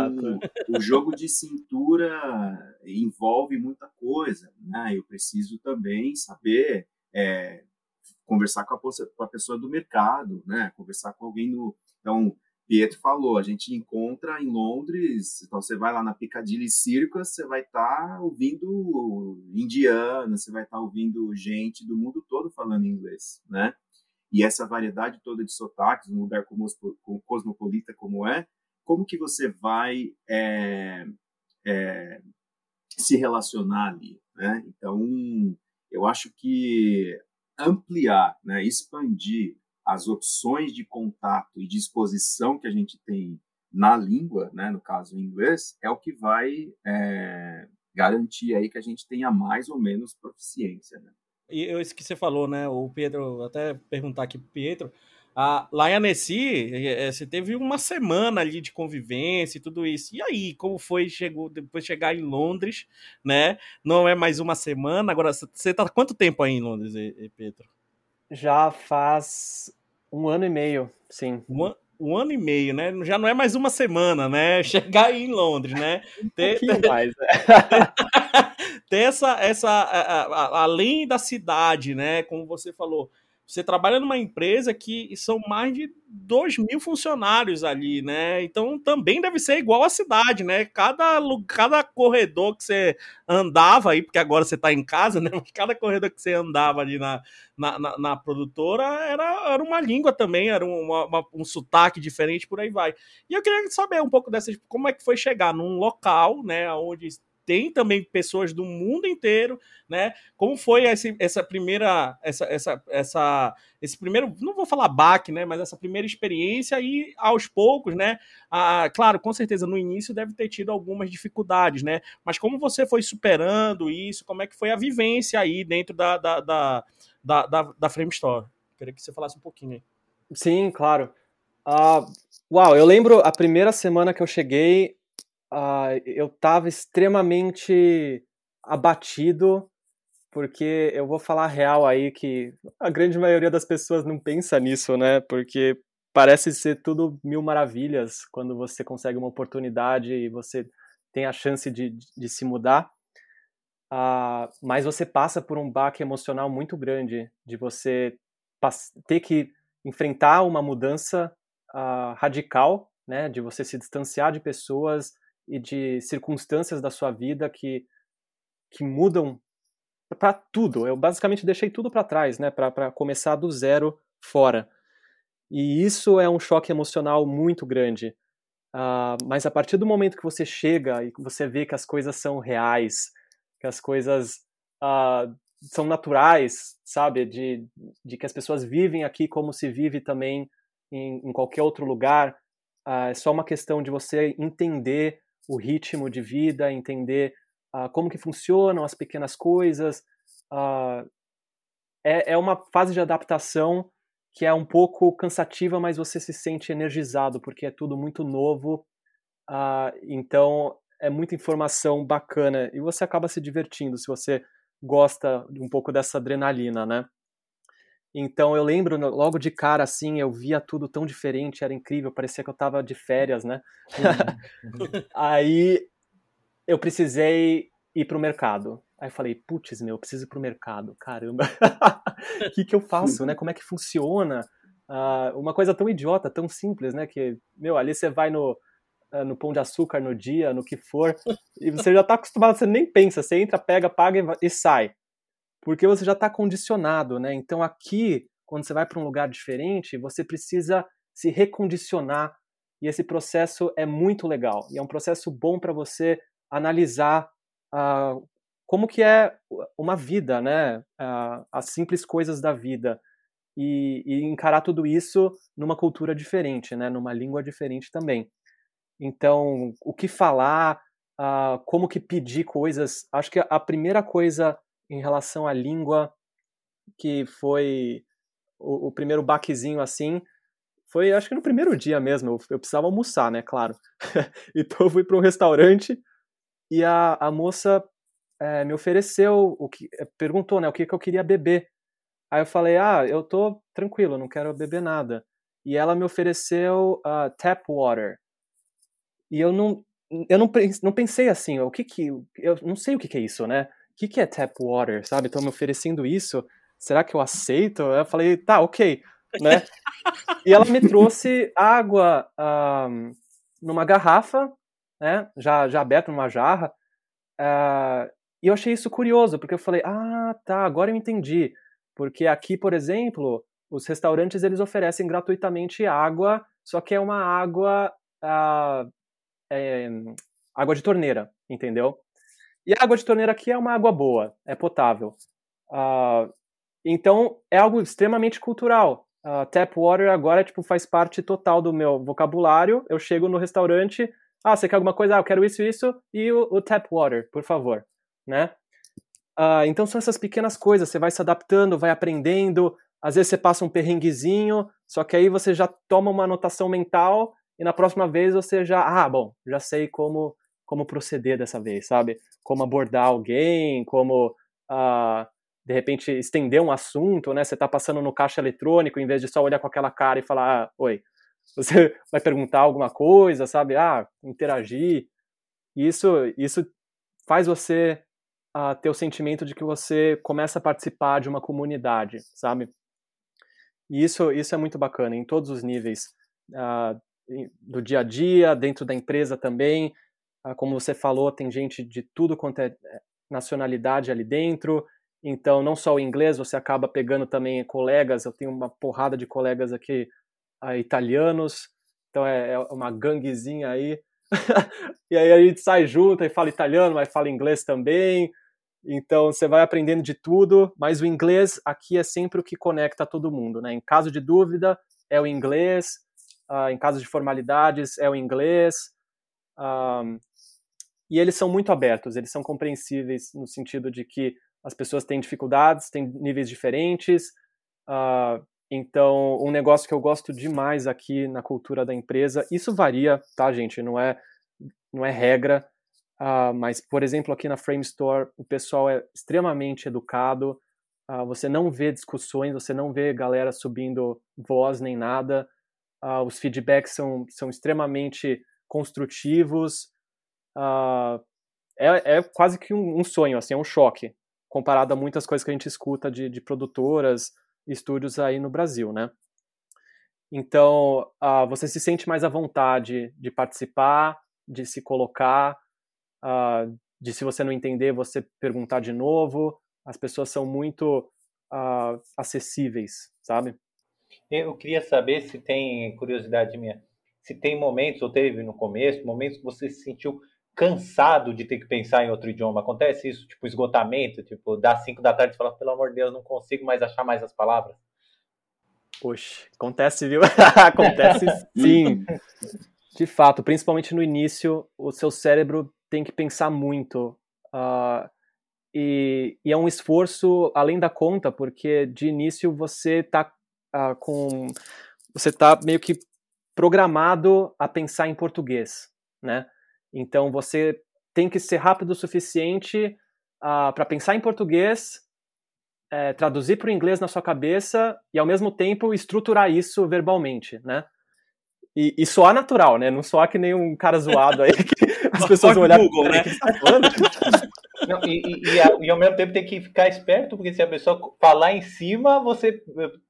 o jogo de cintura envolve muita coisa, né? Eu preciso também saber é, conversar com a, com a pessoa do mercado, né? Conversar com alguém no... Então, Pietro falou, a gente encontra em Londres, então você vai lá na Piccadilly Circus, você vai estar tá ouvindo indiano, você vai estar tá ouvindo gente do mundo todo falando inglês, né? E essa variedade toda de sotaques, um lugar como, cosmopolita como é, como que você vai é, é, se relacionar ali, né? Então, eu acho que ampliar, né, expandir as opções de contato e de exposição que a gente tem na língua, né, no caso em inglês, é o que vai é, garantir aí que a gente tenha mais ou menos proficiência. Né? E eu, isso que você falou, né, o Pedro, até perguntar aqui para Pedro, a, lá em Annecy, é, você teve uma semana ali de convivência e tudo isso. E aí, como foi chegou depois de chegar em Londres, né? Não é mais uma semana. Agora, você está quanto tempo aí em Londres, Pedro? Já faz um ano e meio, sim. Um, um ano e meio, né? Já não é mais uma semana, né? Chegar aí em Londres, né? um ter, ter, mais, né? ter essa, essa a, a, além da cidade, né? Como você falou, você trabalha numa empresa que são mais de 2 mil funcionários ali, né? Então também deve ser igual à cidade, né? Cada, cada corredor que você andava aí, porque agora você está em casa, né? Cada corredor que você andava ali na, na, na, na produtora era, era uma língua também, era uma, uma, um sotaque diferente, por aí vai. E eu queria saber um pouco dessas, como é que foi chegar num local, né? Onde tem também pessoas do mundo inteiro, né? Como foi esse, essa primeira, essa, essa, essa, esse primeiro, não vou falar baque, né? Mas essa primeira experiência e aos poucos, né? Ah, claro, com certeza no início deve ter tido algumas dificuldades, né? Mas como você foi superando isso? Como é que foi a vivência aí dentro da, da, da, da, da, da Frame Store? Queria que você falasse um pouquinho aí. Sim, claro. Uh, uau, eu lembro a primeira semana que eu cheguei, uh, eu estava extremamente abatido, porque eu vou falar real aí que a grande maioria das pessoas não pensa nisso, né? Porque parece ser tudo mil maravilhas quando você consegue uma oportunidade e você tem a chance de, de se mudar. Uh, mas você passa por um baque emocional muito grande de você ter que enfrentar uma mudança uh, radical, né, de você se distanciar de pessoas e de circunstâncias da sua vida que, que mudam para tudo. Eu basicamente deixei tudo para trás, né, para começar do zero fora. E isso é um choque emocional muito grande. Uh, mas a partir do momento que você chega e você vê que as coisas são reais, que as coisas uh, são naturais, sabe? De, de que as pessoas vivem aqui como se vive também em, em qualquer outro lugar. Uh, é só uma questão de você entender o ritmo de vida, entender uh, como que funcionam as pequenas coisas. Uh, é, é uma fase de adaptação que é um pouco cansativa, mas você se sente energizado, porque é tudo muito novo. então, é muita informação bacana e você acaba se divertindo se você gosta um pouco dessa adrenalina, né? Então eu lembro logo de cara assim, eu via tudo tão diferente, era incrível, parecia que eu tava de férias, né? Aí eu precisei ir pro mercado. Aí eu falei, putz, meu, eu preciso ir pro mercado, caramba. O que que eu faço, né? Como é que funciona? Uh, uma coisa tão idiota, tão simples, né? Que, meu, ali você vai no, uh, no pão de açúcar no dia, no que for, e você já tá acostumado, você nem pensa, você entra, pega, paga e, e sai porque você já está condicionado, né? Então aqui, quando você vai para um lugar diferente, você precisa se recondicionar e esse processo é muito legal e é um processo bom para você analisar uh, como que é uma vida, né? Uh, as simples coisas da vida e, e, encarar tudo isso numa cultura diferente, né? Numa língua diferente também. Então, o que falar, uh, como que pedir coisas, acho que a primeira coisa em relação à língua, que foi o, o primeiro baquezinho assim, foi acho que no primeiro dia mesmo, eu, eu precisava almoçar, né, claro. então eu fui para um restaurante e a, a moça é, me ofereceu, o que eh, perguntou, né, o que, que eu queria beber. Aí eu falei, ah, eu tô tranquilo, não quero beber nada. E ela me ofereceu uh, tap water. E eu não, eu não, não pensei assim, o que que, eu não sei o que que é isso, né? Que, que é tap water, sabe? Estão me oferecendo isso, será que eu aceito? Eu falei, tá, ok, né? e ela me trouxe água um, numa garrafa, né? Já, já aberta numa jarra. Uh, e eu achei isso curioso, porque eu falei, ah, tá, agora eu entendi. Porque aqui, por exemplo, os restaurantes eles oferecem gratuitamente água, só que é uma água uh, é, água de torneira, entendeu? E a água de torneira aqui é uma água boa, é potável. Uh, então é algo extremamente cultural. Uh, tap water agora tipo, faz parte total do meu vocabulário. Eu chego no restaurante, ah, você quer alguma coisa? Ah, eu quero isso, isso, e o, o tap water, por favor. Né? Uh, então são essas pequenas coisas, você vai se adaptando, vai aprendendo. Às vezes você passa um perrenguezinho, só que aí você já toma uma anotação mental e na próxima vez você já, ah, bom, já sei como como proceder dessa vez, sabe? Como abordar alguém, como uh, de repente estender um assunto, né? Você está passando no caixa eletrônico, em vez de só olhar com aquela cara e falar, ah, oi, você vai perguntar alguma coisa, sabe? Ah, interagir. Isso, isso faz você uh, ter o sentimento de que você começa a participar de uma comunidade, sabe? E isso, isso é muito bacana em todos os níveis. Uh, do dia a dia, dentro da empresa também, como você falou, tem gente de tudo quanto é, é nacionalidade ali dentro. Então, não só o inglês, você acaba pegando também colegas. Eu tenho uma porrada de colegas aqui uh, italianos. Então, é, é, uma ganguezinha aí. e aí a gente sai junto e fala italiano, mas fala inglês também. Então, você vai aprendendo de tudo. Mas o inglês aqui é sempre o que conecta todo mundo. Né? Em caso de dúvida, é o inglês. Uh, em caso de formalidades, é o inglês. Um, e eles são muito abertos, eles são compreensíveis no sentido de que as pessoas têm dificuldades, têm níveis diferentes. Uh, então, um negócio que eu gosto demais aqui na cultura da empresa, isso varia, tá, gente? Não é, não é regra, uh, mas, por exemplo, aqui na Frame Store, o pessoal é extremamente educado, uh, você não vê discussões, você não vê galera subindo voz nem nada, os feedbacks são, são extremamente construtivos, uh, é, é, quase que um, um, sonho, assim, é um choque, comparado a muitas coisas que a gente escuta de, de produtoras, estúdios aí no Brasil, né? Então, uh, você se sente mais à vontade de participar, de se colocar, uh, de se você não entender, você perguntar de novo. As pessoas são muito uh, acessíveis, sabe? Eu queria saber se tem curiosidade minha, se tem momentos, ou teve no começo, momentos que você se sentiu cansado de ter que pensar em outro idioma? Acontece isso, tipo esgotamento, tipo, dá 5 da tarde e fala, pelo amor de Deus, não consigo mais achar mais as palavras? Poxa, acontece, viu? acontece sim. De fato, principalmente no início, o seu cérebro tem que pensar muito. Uh, e, e, é um esforço além da conta, porque de início você está uh, com. Você está meio que programado a pensar em português, né? Então você tem que ser rápido o suficiente uh, ah, para pensar em português, é, traduzir para o inglês na sua cabeça e ao mesmo tempo estruturar isso verbalmente, né? E, e soar natural, né? Não soar que nem um cara zoado aí que as pessoas vão olhar Google, né? que tá falando. Não, e, e, e, ao mesmo tempo tem que ficar esperto, porque se a pessoa falar em cima, você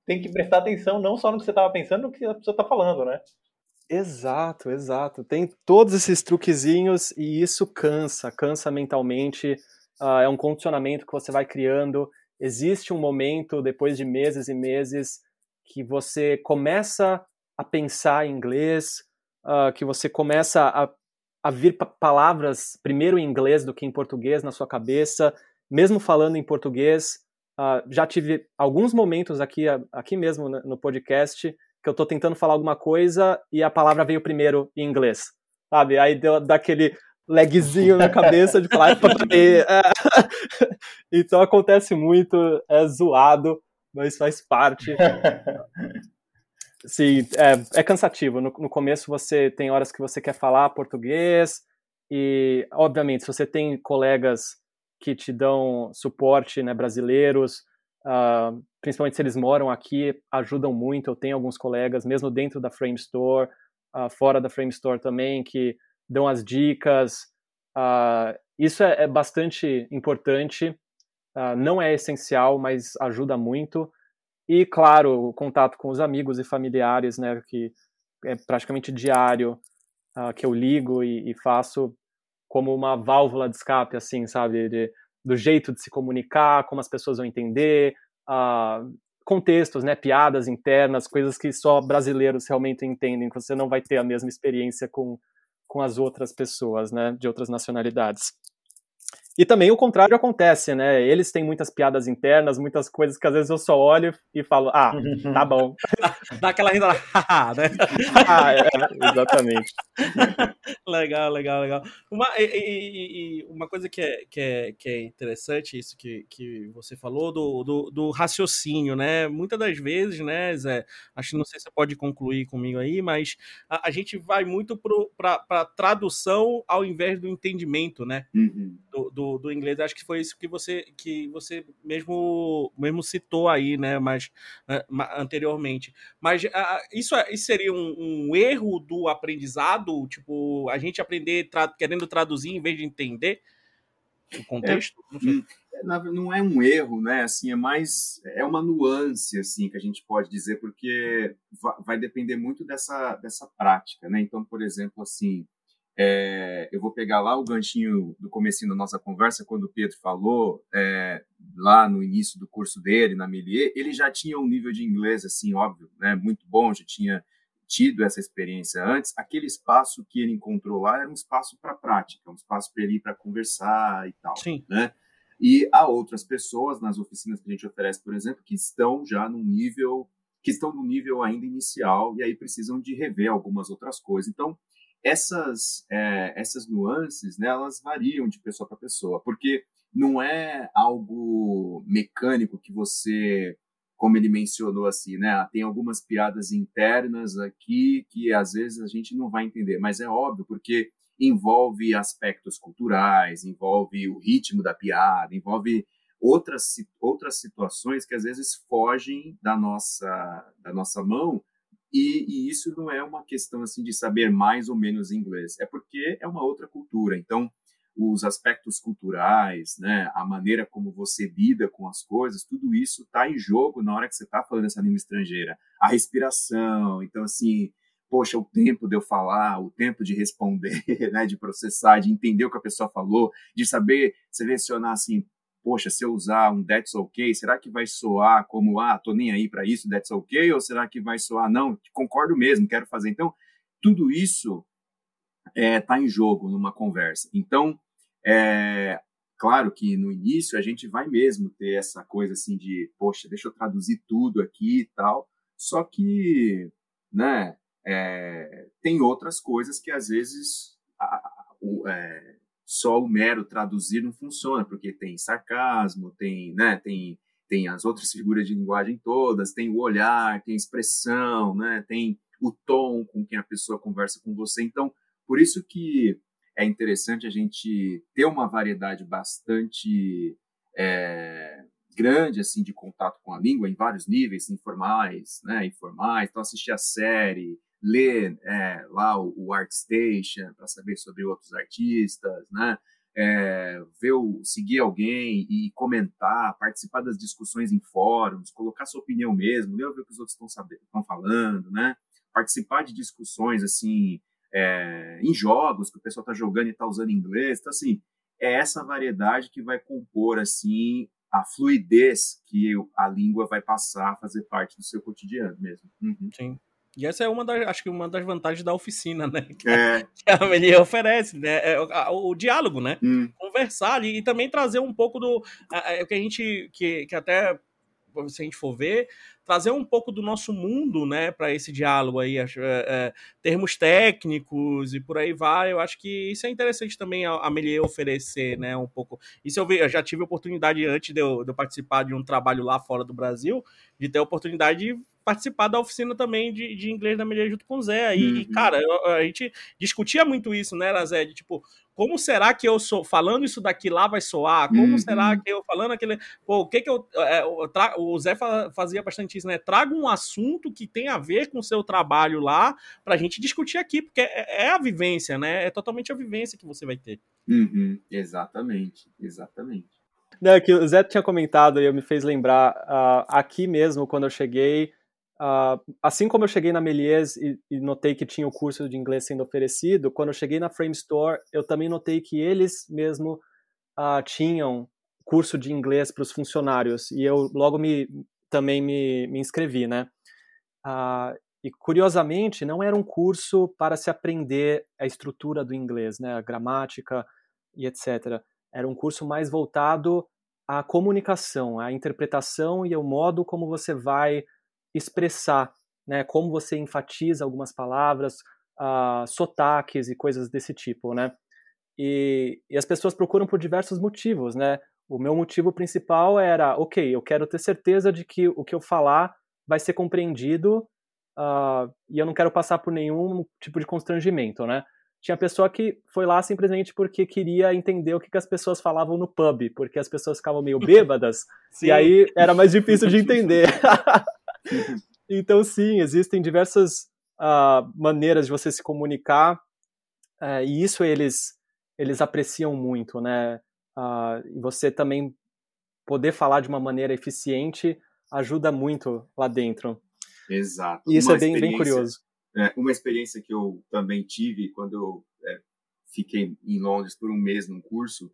tem que prestar atenção não só no que você estava pensando, no que a pessoa está falando, né? Exato, exato. Tem todos esses truquezinhos e isso cansa, cansa mentalmente. Uh, é um condicionamento que você vai criando. Existe um momento, depois de meses e meses, que você começa a pensar em inglês, uh, que você começa a, a vir palavras primeiro em inglês do que em português na sua cabeça, mesmo falando em português. Uh, já tive alguns momentos aqui, aqui mesmo no podcast que eu tô tentando falar alguma coisa e a palavra veio primeiro em inglês, sabe? Aí deu daquele lagzinho na cabeça de falar. então acontece muito, é zoado, mas faz parte. Sim, é, é cansativo. No, no, começo você tem horas que você quer falar português e, obviamente, se você tem colegas que te dão suporte, né, brasileiros, uh, principalmente se eles moram aqui, ajudam muito. Eu tenho alguns colegas, mesmo dentro da Frame Store, uh, fora da Frame Store também, que dão as dicas. Uh, isso é, é, bastante importante. Não é essencial, mas ajuda muito. E, claro, o contato com os amigos e familiares, né, que é praticamente diário, que eu ligo e, e, faço como uma válvula de escape, assim, sabe? De, do jeito de se comunicar, como as pessoas vão entender, uh, contextos, né, piadas internas, coisas que só brasileiros realmente entendem, que você não vai ter a mesma experiência com, com as outras pessoas, né, de outras nacionalidades. E também o contrário acontece, né? Eles têm muitas piadas internas, muitas coisas que às vezes eu só olho e falo, ah, tá bom. Dá aquela lá, né? ah, é, exatamente. legal, legal, legal. Uma, e, e, uma coisa que é, que, é, que é interessante, isso que, que você falou, do, do, do raciocínio, né? Muitas das vezes, né, Zé, acho que não sei se você pode concluir comigo aí, mas a, a gente vai muito para tradução ao invés do entendimento, né? Uhum. do, do do, inglês, acho que foi isso que você que você mesmo mesmo citou aí, né, mas uh, anteriormente. Mas uh, isso, isso seria um, um, erro do aprendizado, tipo, a gente aprender tra querendo traduzir em vez de entender o contexto? É, não, não é um erro, né? Assim, é mais é uma nuance assim que a gente pode dizer porque vai depender muito dessa dessa prática, né? Então, por exemplo, assim, é, eu vou pegar lá o ganchinho do comecinho da nossa conversa, quando o Pedro falou, é, lá no início do curso dele, na Melier, ele já tinha um nível de inglês, assim, óbvio, né, muito bom, já tinha tido essa experiência antes. Aquele espaço que ele encontrou lá era um espaço para prática, um espaço para ele ir para conversar e tal, Sim. né? E há outras pessoas nas oficinas que a gente oferece, por exemplo, que estão já num nível que estão no nível ainda inicial e aí precisam de rever algumas outras coisas. Então, essas, é, essas nuances, né, elas variam de pessoa para pessoa, porque não é algo mecânico que você, como ele mencionou assim, né, ah, tem algumas piadas internas aqui que às vezes a gente não vai entender, mas é óbvio, porque envolve aspectos culturais, envolve o ritmo da piada, envolve outras, outras situações que às vezes fogem da nossa, da nossa mão e, e, isso não é uma questão assim de saber mais ou menos inglês, é porque é uma outra cultura. Então, os aspectos culturais, né, a maneira como você lida com as coisas, tudo isso está em jogo na hora que você está falando essa língua estrangeira. A respiração, então assim, poxa, o tempo de eu falar, o tempo de responder, né, de processar, de entender o que a pessoa falou, de saber selecionar assim, poxa, se eu usar um that's okay, será que vai soar como, ah, tô nem aí para isso, that's okay? Ou será que vai soar, não, concordo mesmo, quero fazer. Então, tudo isso está é, tá em jogo numa conversa. Então, é, claro que no início a gente vai mesmo ter essa coisa assim de, poxa, deixa eu traduzir tudo aqui e tal. Só que, né, é, tem outras coisas que às vezes a, o, é, só o mero traduzir não funciona, porque tem sarcasmo, tem, né, tem, tem as outras figuras de linguagem todas, tem o olhar, tem a expressão, né, tem o tom com quem a pessoa conversa com você. Então, por isso que é interessante a gente ter uma variedade bastante é, grande assim de contato com a língua em vários níveis, informais, né, informais. Então, assistir a série, ler é, lá o, o ArtStation para saber sobre outros artistas, né? É, ver o, seguir alguém e comentar, participar das discussões em fóruns, colocar sua opinião mesmo, ler o que os outros estão estão falando, né? Participar de discussões assim é, em jogos que o pessoal está jogando e está usando inglês, então assim é essa variedade que vai compor assim a fluidez que a língua vai passar a fazer parte do seu cotidiano mesmo. Uhum. Sim. E essa é uma das, acho que uma das vantagens da oficina, né? Que, é. a Amelie oferece, né? É, o, diálogo, né? Hum. Conversar ali e também trazer um pouco do. É, o que a gente. Que, que até, se a gente for ver, trazer um pouco do nosso mundo, né, para esse diálogo aí, é, é, termos técnicos e por aí vai. Eu acho que isso é interessante também a Amelie oferecer, né, um pouco. Isso eu, vi, eu já tive a oportunidade antes de eu, de eu, participar de um trabalho lá fora do Brasil, de ter a oportunidade de participar da oficina também de, de inglês da Melhor junto com o Zé. E, uhum. cara, a gente discutia muito isso, né, Zé? De tipo, como será que eu sou falando isso daqui lá vai soar? Como uhum. será que eu falando aquele. Pô, o que que eu. É, tra... O Zé fazia bastante isso, né? Traga um assunto que tem a ver com o seu trabalho lá pra gente discutir aqui, porque é, é a vivência, né? É totalmente a vivência que você vai ter. Uhum. Exatamente, exatamente. Não, é que o Zé tinha comentado e eu me fez lembrar uh, aqui mesmo, quando eu cheguei, Uh, assim como eu cheguei na Melies e, e, notei que tinha o curso de inglês sendo oferecido, quando eu cheguei na Frame Store, eu também notei que eles mesmo uh, tinham curso de inglês para os funcionários e eu logo me também me, me inscrevi, né? Uh, e curiosamente, não era um curso para se aprender a estrutura do inglês, né? A gramática e etc. Era um curso mais voltado à comunicação, à interpretação e ao modo como você vai expressar, né, como você enfatiza algumas palavras, uh, sotaques e coisas desse tipo, né? E, e, as pessoas procuram por diversos motivos, né? O meu motivo principal era, ok, eu quero ter certeza de que o que eu falar vai ser compreendido uh, e eu não quero passar por nenhum tipo de constrangimento, né? Tinha pessoa que foi lá simplesmente porque queria entender o que, que as pessoas falavam no pub, porque as pessoas ficavam meio bêbadas, e aí era mais difícil de entender. então, sim, existem diversas uh, maneiras de você se comunicar, uh, e isso eles, eles apreciam muito, né? Uh, você também poder falar de uma maneira eficiente ajuda muito lá dentro. Exato. E isso uma é bem, bem curioso. É, uma experiência que eu também tive quando eu é, fiquei em Londres por um mês num curso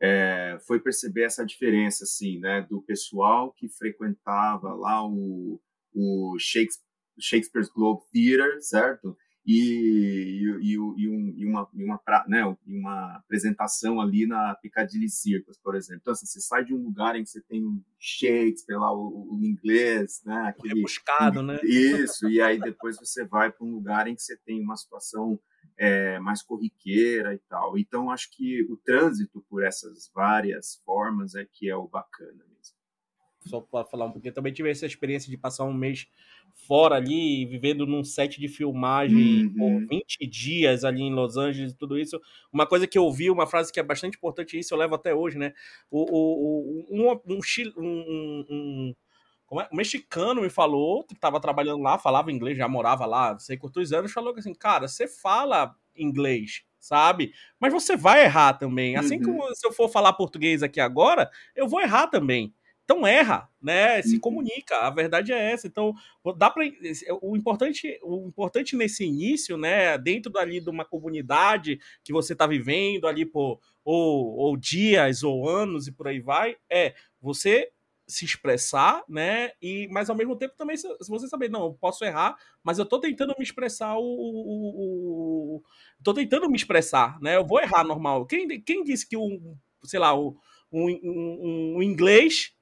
é, foi perceber essa diferença, assim, né, do pessoal que frequentava lá o, o Shakespeare, Shakespeare's Globe Theater, certo? E, e, e, um, e, uma, e uma, né, uma apresentação ali na Piccadilly Circus, por exemplo. Então, assim, você sai de um lugar em que você tem um Shakespeare lá, o, o inglês, né? Aquele, Rebuscado, né? Isso, e aí depois você vai para um lugar em que você tem uma situação é, mais corriqueira e tal. Então, acho que o trânsito por essas várias formas é que é o bacana mesmo. Só para falar um pouquinho, também tive essa experiência de passar um mês fora ali, vivendo num set de filmagem uhum. por 20 dias ali em Los Angeles e tudo isso. Uma coisa que eu ouvi, uma frase que é bastante importante, isso eu levo até hoje, né? O, o, um, um, um, um como é? mexicano me falou, que estava trabalhando lá, falava inglês, já morava lá, não sei quantos anos, falou que assim, cara, você fala inglês, sabe? Mas você vai errar também. Assim uhum. como se eu for falar português aqui agora, eu vou errar também. Então erra, né? Se uhum. comunica. A verdade é essa. Então dá para o importante, o importante nesse início, né? Dentro dali de uma comunidade que você está vivendo ali por ou, ou dias ou anos e por aí vai, é você se expressar, né? E, mas ao mesmo tempo também, se, você saber, não, eu posso errar, mas eu tô tentando me expressar o, o, o, tô tentando me expressar, né? Eu vou errar normal. Quem, quem disse que um, sei lá, um, um, um, um inglês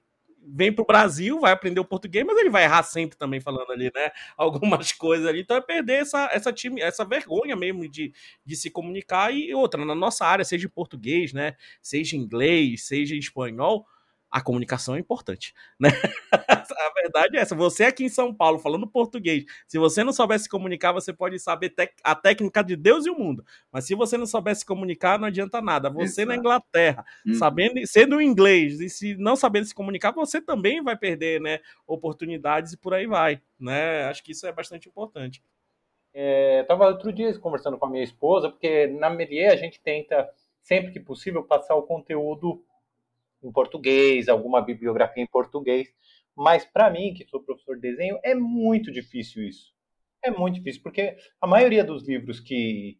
vem para o Brasil, vai aprender o português, mas ele vai errar sempre também falando ali, né? Algumas coisas ali. Então é perder essa, essa, time, essa vergonha mesmo de, de se comunicar. E outra, na nossa área, seja em português, né? Seja em inglês, seja em espanhol, a comunicação é importante, né? a verdade é essa. Você aqui em São Paulo falando português, se você não souber se comunicar, você pode saber a técnica de Deus e o mundo. Mas se você não souber se comunicar, não adianta nada. Você Exato. na Inglaterra, hum. sabendo, sendo inglês e se não sabendo se comunicar, você também vai perder, né, oportunidades e por aí vai, né? Acho que isso é bastante importante. É, eu estava outro dia conversando com a minha esposa, porque na Melier a gente tenta sempre que possível passar o conteúdo em português, alguma bibliografia em português. Mas para mim, que sou professor de desenho, é muito difícil isso. É muito difícil, porque a maioria dos livros que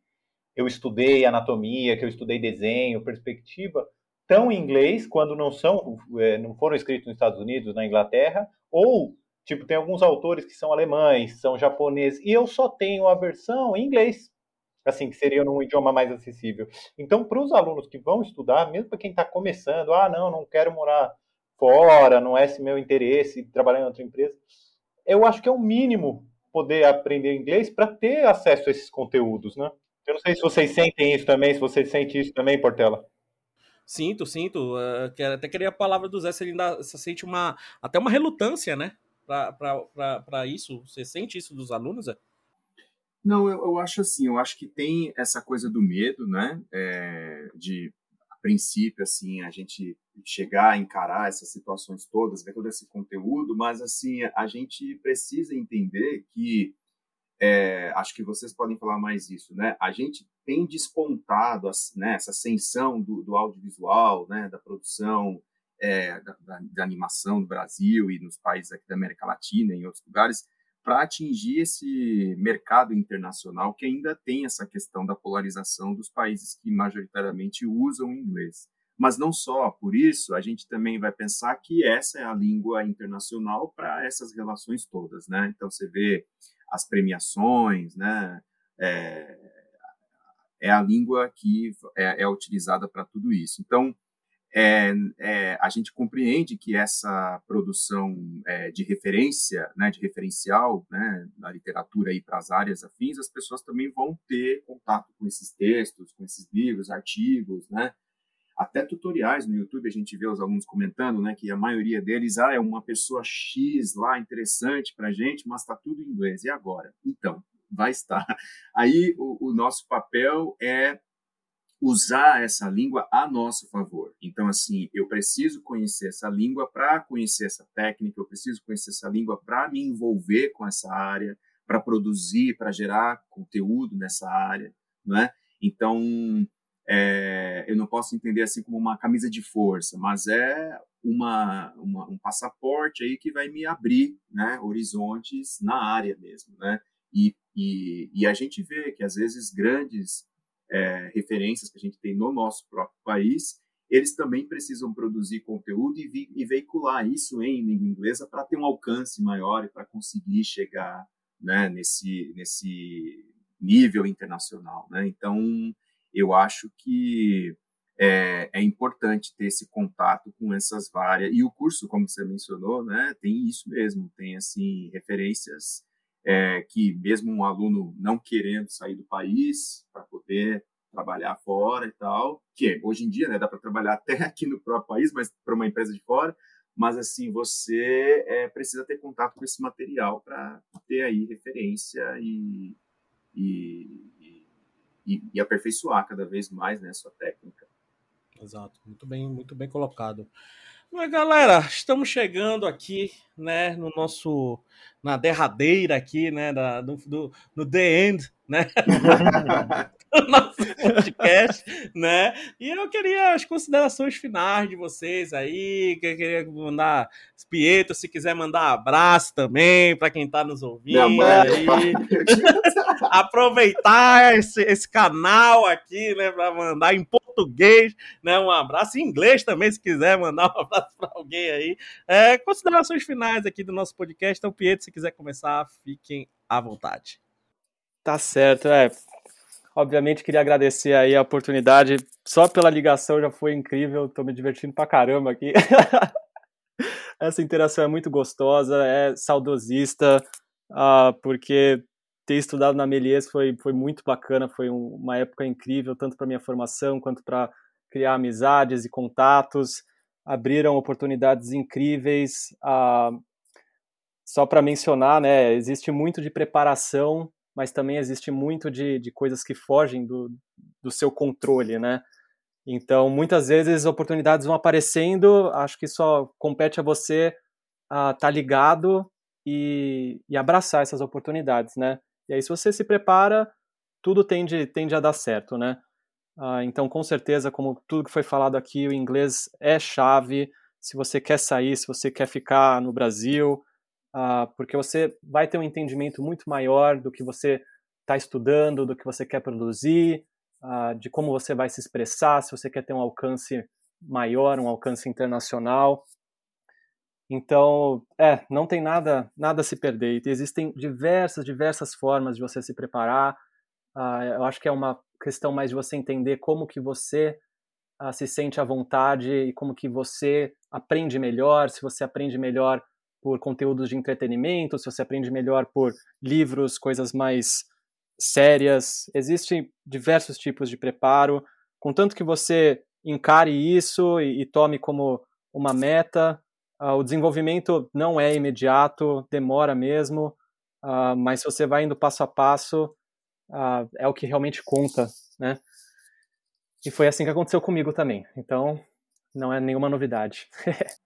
eu estudei anatomia, que eu estudei desenho, perspectiva, estão em inglês quando não são, é, não foram escritos nos Estados Unidos, na Inglaterra, ou tipo tem alguns autores que são alemães, são japoneses, e eu só tenho a versão em inglês assim, que seria num idioma mais acessível. Então, para os alunos que vão estudar, mesmo para quem está começando, ah, não, não quero morar fora, não é esse meu interesse, trabalhar em outra empresa, eu acho que é o mínimo poder aprender inglês para ter acesso a esses conteúdos, né? Eu não sei se vocês sentem isso também, se você sente isso também, Portela. Sinto, sinto. Uh, até queria a palavra do Zé, se ele ainda se sente uma, até uma relutância, né? Para isso. Você sente isso dos alunos? Não, eu, eu, acho assim, eu acho que tem essa coisa do medo, né? É, de, a princípio, assim, a gente chegar a encarar essas situações todas, ver todo esse conteúdo, mas, assim, a gente precisa entender que, é, acho que vocês podem falar mais isso, né? A gente tem despontado né, essa ascensão do, do audiovisual, né? Da produção, é, da, da, da animação no Brasil e nos países aqui da América Latina e em outros lugares, para atingir esse mercado internacional que ainda tem essa questão da polarização dos países que majoritariamente usam inglês. Mas não só, por isso a gente também vai pensar que essa é a língua internacional para essas relações todas, né? Então você vê as premiações, né? É, é a língua que é, é utilizada para tudo isso. Então é, é, a gente compreende que essa produção é, de referência, né, de referencial, né, da literatura para as áreas afins, as pessoas também vão ter contato com esses textos, com esses livros, artigos, né, até tutoriais no YouTube a gente vê os alunos comentando, né, que a maioria deles ah, é uma pessoa X lá interessante para gente, mas está tudo em inglês. E agora? Então, vai estar. Aí o, o nosso papel é usar essa língua a nosso favor. Então, assim, eu preciso conhecer essa língua para conhecer essa técnica, eu preciso conhecer essa língua para me envolver com essa área, para produzir, para gerar conteúdo nessa área, não é? Então, é, eu não posso entender assim como uma camisa de força, mas é uma, uma, um passaporte aí que vai me abrir, né, horizontes na área mesmo, né? E, e, e a gente vê que às vezes grandes é, referências que a gente tem no nosso próprio país, eles também precisam produzir conteúdo e, vi, e veicular isso em língua inglesa para ter um alcance maior e para conseguir chegar né, nesse, nesse nível internacional. Né? Então, eu acho que é, é, importante ter esse contato com essas várias. E o curso, como você mencionou, né, tem isso mesmo, tem assim referências é, que mesmo um aluno não querendo sair do país para poder trabalhar fora e tal, que hoje em dia né, dá para trabalhar até aqui no próprio país, mas para uma empresa de fora, mas assim você é, precisa ter contato com esse material para ter aí referência e, e, e, e, aperfeiçoar cada vez mais né, sua técnica. Exato, muito bem, muito bem colocado. Mas galera, estamos chegando aqui, né, no nosso na derradeira aqui, né, da, do, do, no The End, né, do nosso podcast, né, e eu queria as considerações finais de vocês aí, que eu queria mandar Pietro, se quiser mandar abraço também para quem está nos ouvindo aí, aproveitar esse, esse canal aqui, né, para mandar em português, né? Um abraço em inglês também, se quiser mandar um abraço para alguém aí. É, considerações finais aqui do nosso podcast. Então, Pietro, se quiser começar, fiquem à vontade. Tá certo, é. Obviamente queria agradecer aí a oportunidade. Só pela ligação já foi incrível. Tô me divertindo pra caramba aqui. Essa interação é muito gostosa, é saudosista, uh, porque ter estudado na Melies foi, foi muito bacana, foi um, uma época incrível, tanto para minha formação quanto para criar amizades e contatos. Abriram oportunidades incríveis. Uh, só para mencionar, né, existe muito de preparação mas também existe muito de, de coisas que fogem do, do seu controle, né? Então, muitas vezes oportunidades vão aparecendo, acho que só compete a você estar uh, tá ligado e, e, abraçar essas oportunidades, né? E aí, se você se prepara, tudo tende, tende a dar certo, né? Uh, então, com certeza, como tudo que foi falado aqui, o inglês é chave. Se você quer sair, se você quer ficar no Brasil, uh, porque você vai ter um entendimento muito maior do que você está estudando, do que você quer produzir, uh, de como você vai se expressar, se você quer ter um alcance maior, um alcance internacional. Então, é, não tem nada, nada a se perder. Existem diversas, diversas formas de você se preparar. Uh, eu acho que é uma questão mais de você entender como que você uh, se sente à vontade e como que você aprende melhor. Se você aprende melhor por conteúdos de entretenimento, se você aprende melhor por livros, coisas mais sérias. Existem diversos tipos de preparo, contanto que você encare isso e, e tome como uma meta. Uh, o desenvolvimento não é imediato, demora mesmo, uh, mas se você vai indo passo a passo, uh, é o que realmente conta, né? E foi assim que aconteceu comigo também. Então, não é nenhuma novidade.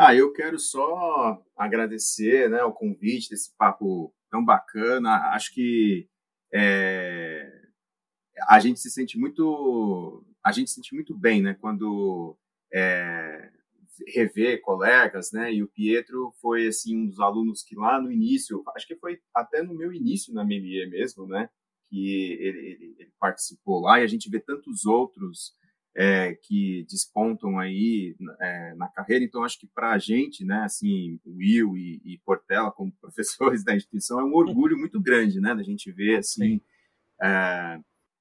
Ah, eu quero só agradecer né, o convite desse papo tão bacana. Acho que é, a gente se sente muito a gente se sente muito bem, né, quando é, rever colegas, né, e o Pietro foi assim um dos alunos que lá no início, acho que foi até no meu início na Melier mesmo, né, que ele, ele, ele participou lá e a gente vê tantos outros é, que despontam aí é, na carreira. Então, acho que para a gente, né, assim, Will e, e, Portela, como professores da instituição, é um orgulho muito grande, né, da gente ver, assim, é,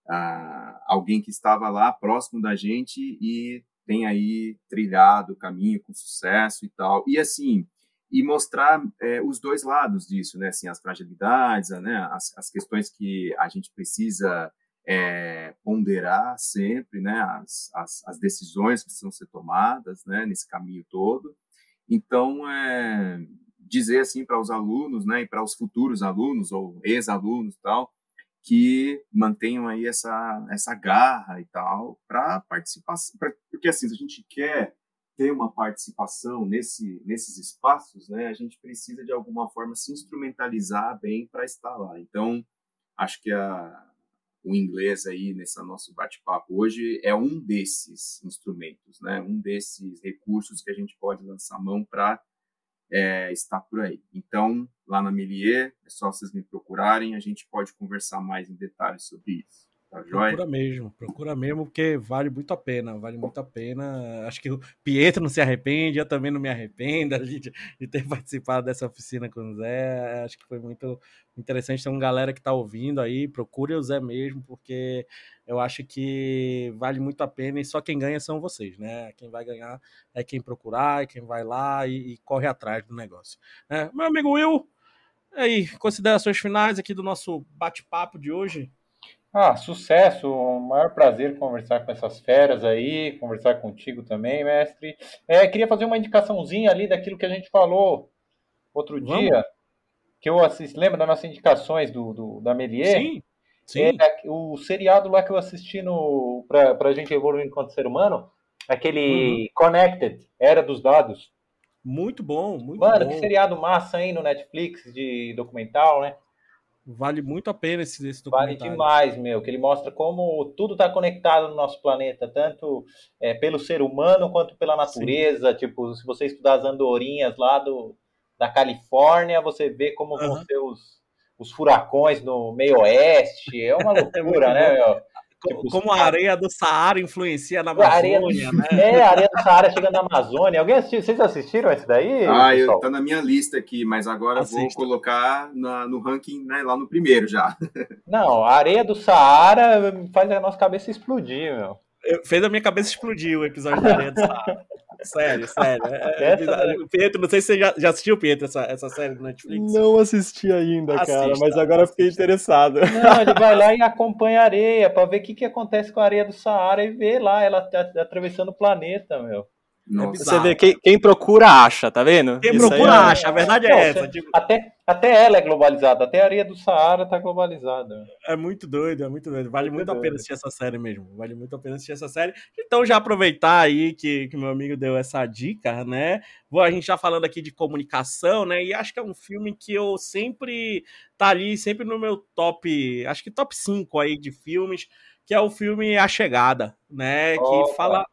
a, alguém que estava lá próximo da gente e tem aí trilhado o caminho com sucesso e tal. E, assim, e mostrar é, os dois lados disso, né, assim, as fragilidades, né, as, as questões que a gente precisa é, ponderar sempre né, as, as, as, decisões que precisam ser tomadas né, nesse caminho todo. Então, é, dizer assim para os alunos né, e para os futuros alunos ou ex-alunos tal, que mantenham aí essa, essa garra e tal para participar, pra, porque assim, se a gente quer ter uma participação nesse, nesses espaços, né, a gente precisa de alguma forma se instrumentalizar bem para estar lá. Então, acho que a, o inglês aí nesse nosso bate-papo hoje é um desses instrumentos, né? Um desses recursos que a gente pode lançar mão para é, estar por aí. Então, lá na Melier, é só vocês me procurarem, a gente pode conversar mais em detalhes sobre isso. Tá procura mesmo, procura mesmo, porque vale muito a pena, vale muito a pena. Acho que o Pietro não se arrepende, eu também não me arrependo de, de ter participado dessa oficina com o Zé. Acho que foi muito interessante. Tem uma galera que está ouvindo aí, procure o Zé mesmo, porque eu acho que vale muito a pena e só quem ganha são vocês, né? Quem vai ganhar é quem procurar, é quem vai lá e, e corre atrás do negócio. É, meu amigo Will, aí, considerações finais aqui do nosso bate-papo de hoje. Ah, sucesso, um maior prazer conversar com essas feras aí, conversar contigo também, mestre. É, queria fazer uma indicaçãozinha ali daquilo que a gente falou outro Vamos. dia, que eu assisti, lembra das nossas indicações do, do da Melier? Sim, sim. É, o seriado lá que eu assisti no, pra, pra gente evoluir enquanto ser humano, aquele uhum. Connected, Era dos Dados. Muito bom, muito Mano, bom. Mano, que seriado massa aí no Netflix de documental, né? Vale muito a pena esse, esse documentário. Vale demais, meu, que ele mostra como tudo está conectado no nosso planeta, tanto é, pelo ser humano quanto pela natureza. Sim. Tipo, se você estudar as andorinhas lá do, da Califórnia, você vê como uhum. vão ser os, os furacões no meio oeste. É uma loucura, é né, meu? Tipo, como a areia do Saara influencia na Amazônia, areia, né? É, a areia do Saara chegando na Amazônia. Alguém assistiu? Vocês assistiram esse daí? Ah, eu, tá na minha lista aqui, mas agora Assista. vou colocar na, no ranking né, lá no primeiro já. Não, a areia do Saara faz a nossa cabeça explodir, meu. Eu- Fez a minha cabeça explodir o episódio da areia do Saara. Sério, sério. É, é, Essa- Pietro, não sei se você já, já assistiu, Pietro, essa, essa série do Netflix. Não assisti ainda, cara, Assista, mas agora fiquei interessado. Não, ele vai lá e acompanha a areia pra ver o que, que acontece com a areia do Saara e vê lá ela atravessando o planeta, meu. Nossa. bizarro. Você vê, quem, quem procura acha, tá vendo? Quem Isso procura é- acha, a verdade é Não, essa. você- tipo, Até, até ela é globalizada, até a areia do Saara tá globalizada. É muito doido, é muito doido. Vale Muito muito a pena doido. assistir essa série mesmo. Vale muito a pena assistir essa série. Então, já aproveitar aí que, que meu amigo deu essa dica, né? Vou, a gente já falando aqui de comunicação, né? E acho que é um filme que eu sempre tá ali, sempre no meu top, acho que top 5 aí de filmes, que é o filme A Chegada, né? Que fala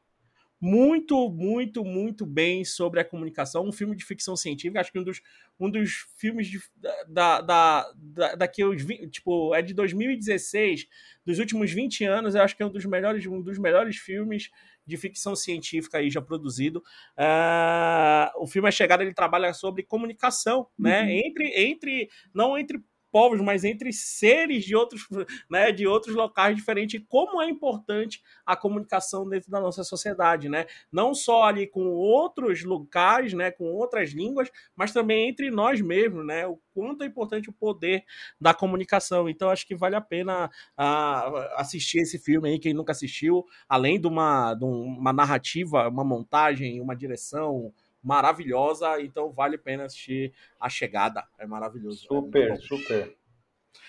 muito, muito, muito bem sobre a comunicação. Um filme de ficção científica, acho que um dos, um dos filmes de, da, da, da, 20, tipo, é de 2016, dos últimos 20 anos, eu acho que é um dos melhores, um dos melhores filmes de ficção científica aí já produzido. Ah, o filme A Chegada ele trabalha sobre comunicação, né? Uhum. Entre, entre, não entre povos, mas entre seres de outros, né, de outros locais diferentes, e como é importante a comunicação dentro da nossa sociedade, né? Não só ali com outros locais, né, com outras línguas, mas também entre nós mesmos, né? O quanto é importante o poder da comunicação. Então acho que vale a pena ah, assistir esse filme aí, quem nunca assistiu, além de uma, de uma narrativa, uma montagem, uma direção maravilhosa, então vale a pena assistir A Chegada. É maravilhoso. é Super, bom. super.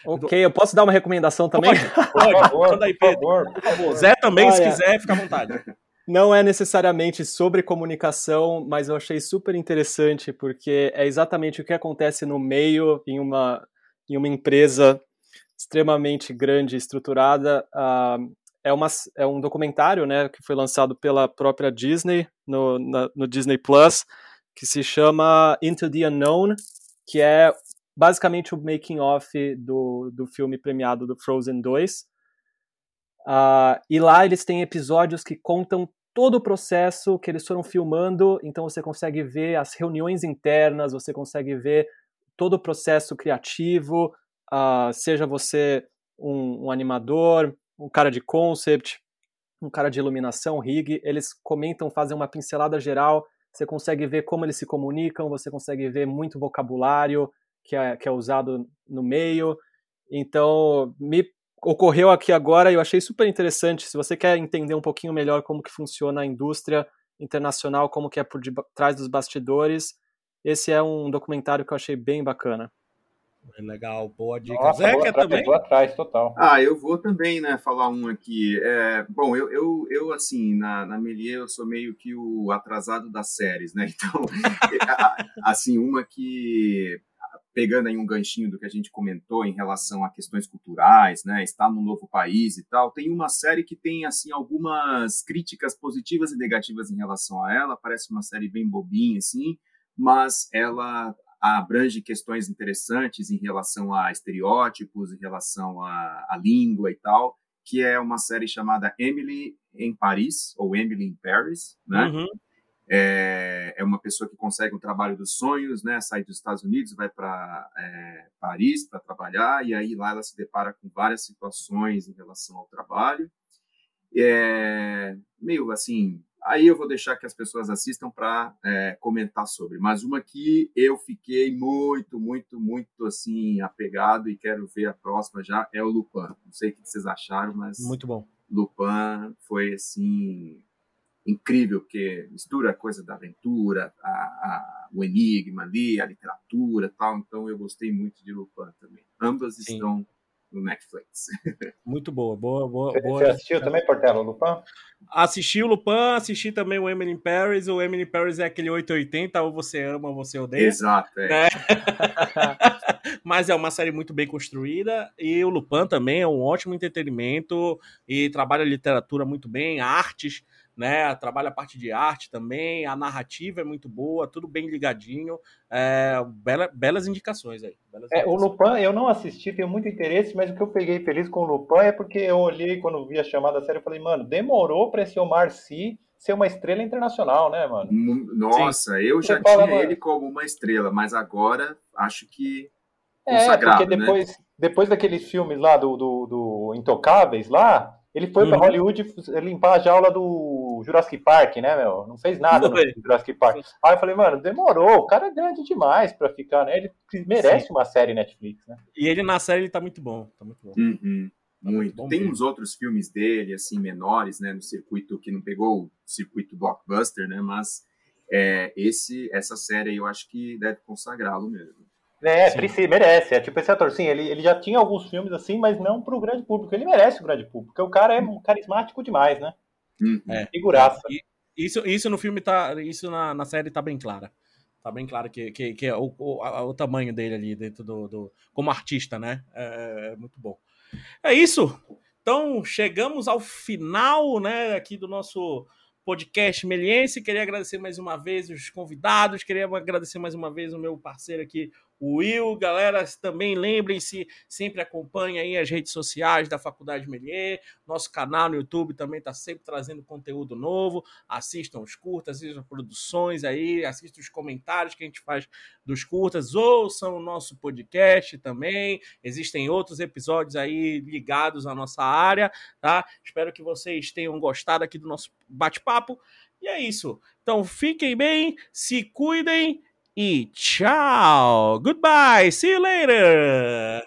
Ok, eu posso dar uma recomendação também? Pode, Por pode. favor, Manda aí, por Pedro. favor, por favor. Zé também, se Olha. quiser, fica à vontade. Não é necessariamente sobre comunicação, mas eu achei super interessante porque é exatamente o que acontece no meio em uma, em uma empresa extremamente grande, e estruturada. Ah, é, uma, é um documentário né, que foi lançado pela própria Disney no, na- no Disney Plus, que se chama Into the Unknown, que é basicamente o making off do, do filme premiado do Frozen 2. Ah, e lá eles têm episódios que contam todo o processo que eles foram filmando, então você consegue ver as reuniões internas, você consegue ver todo o processo criativo, ah, seja você um, um animador, um cara de concept, um cara de iluminação, rig, eles comentam, fazem uma pincelada geral, você consegue ver como eles se comunicam, você consegue ver muito vocabulário que é, que é usado no meio, então me ocorreu aqui agora e eu achei super interessante. Se você quer entender um pouquinho melhor como que funciona a indústria internacional, como que é por trás dos bastidores, esse é um documentário que eu achei bem bacana. Legal, boa dica. Nossa, quer atrás, também? vou atrás, total. Ah, eu vou também, né, falar um aqui. É, bom, eu, eu, eu, assim, na, na Melier, eu sou meio que o atrasado das séries, né? Então, assim, uma que, pegando aí um ganchinho do que a gente comentou em relação a questões culturais, né, estar num novo país e tal, tem uma série que tem, assim, algumas críticas positivas e negativas em relação a ela, parece uma série bem bobinha, assim, mas ela abrange questões interessantes em relação a estereótipos, em relação à, língua e tal, que é uma série chamada Emily em Paris, ou Emily in Paris, né? Uhum. É, é uma pessoa que consegue o trabalho dos sonhos, né? Sai dos Estados Unidos, vai para é, Paris para trabalhar, e aí lá ela se depara com várias situações em relação ao trabalho. É, meio assim, aí eu vou deixar que as pessoas assistam para é, comentar sobre. Mas uma que eu fiquei muito, muito, muito assim apegado e quero ver a próxima já é o Lupin. Não sei o que vocês acharam, mas Muito bom. Lupin foi assim incrível porque mistura a coisa da aventura, a, a, o enigma ali, a literatura, tal. Então eu gostei muito de Lupin também. Ambas Sim. estão no Netflix. Muito boa, boa, boa. Você, boa. assistiu também, Portela, Lupin? Assisti o Lupin, assisti também o Emily in Paris. O Emily in Paris é aquele 880, ou você ama ou você odeia. Exato, é. né? Mas é uma série muito bem construída e o Lupin também é um ótimo entretenimento e trabalha a literatura muito bem, artes né? Trabalha a parte de arte também, a narrativa é muito boa, tudo bem ligadinho. É, bela, belas indicações aí. Belas é, indicações. O Lupin eu não assisti, tenho muito interesse, mas o que eu peguei feliz com o Lupin é porque eu olhei quando vi a chamada série e falei, mano, demorou para esse Omar Sy ser uma estrela internacional, né, mano? Nossa, Sim. eu já Você tinha fala, ele como uma estrela, mas agora acho que. É, porque né? depois, né? depois daqueles filmes lá do, do, do Intocáveis lá, ele foi uhum. para Hollywood limpar a jaula do Jurassic Park, né, meu? Não fez nada no Jurassic Park. Aí eu falei, mano, demorou. O cara é grande demais para ficar, né? Ele merece Sim. uma série Netflix, né? E ele na série ele tá muito bom, tá muito bom. Uhum. Tá muito. muito Tem uns outros filmes dele, assim, menores, né, no circuito que não pegou o circuito blockbuster, né? Mas é, esse, essa série eu acho que deve consagrá-lo mesmo. É, precisa, merece. É tipo esse ator, sim, ele, ele já tinha alguns filmes assim, mas não para o grande público. Ele merece o grande público, porque o cara é carismático demais, né? Uhum. É. Figuraça. E, isso, isso no filme tá. Isso na, na série tá bem clara. Tá bem claro que, que, que é o, o, o tamanho dele ali dentro do. do como artista, né? É, é muito bom. É isso. Então, chegamos ao final, né, aqui do nosso podcast Meliense. Queria agradecer mais uma vez os convidados, queria agradecer mais uma vez o meu parceiro aqui, Will. Galera, também lembrem-se, sempre acompanhem aí as redes sociais da Faculdade Melier, nosso canal no YouTube também está sempre trazendo conteúdo novo. Assistam os curtas, assistam as produções aí, assistam os comentários que a gente faz dos curtas, ouçam o nosso podcast também. Existem outros episódios aí ligados à nossa área, tá? Espero que vocês tenham gostado aqui do nosso bate-papo. E é isso. Então fiquem bem, se cuidem e tchau. Goodbye. See you later.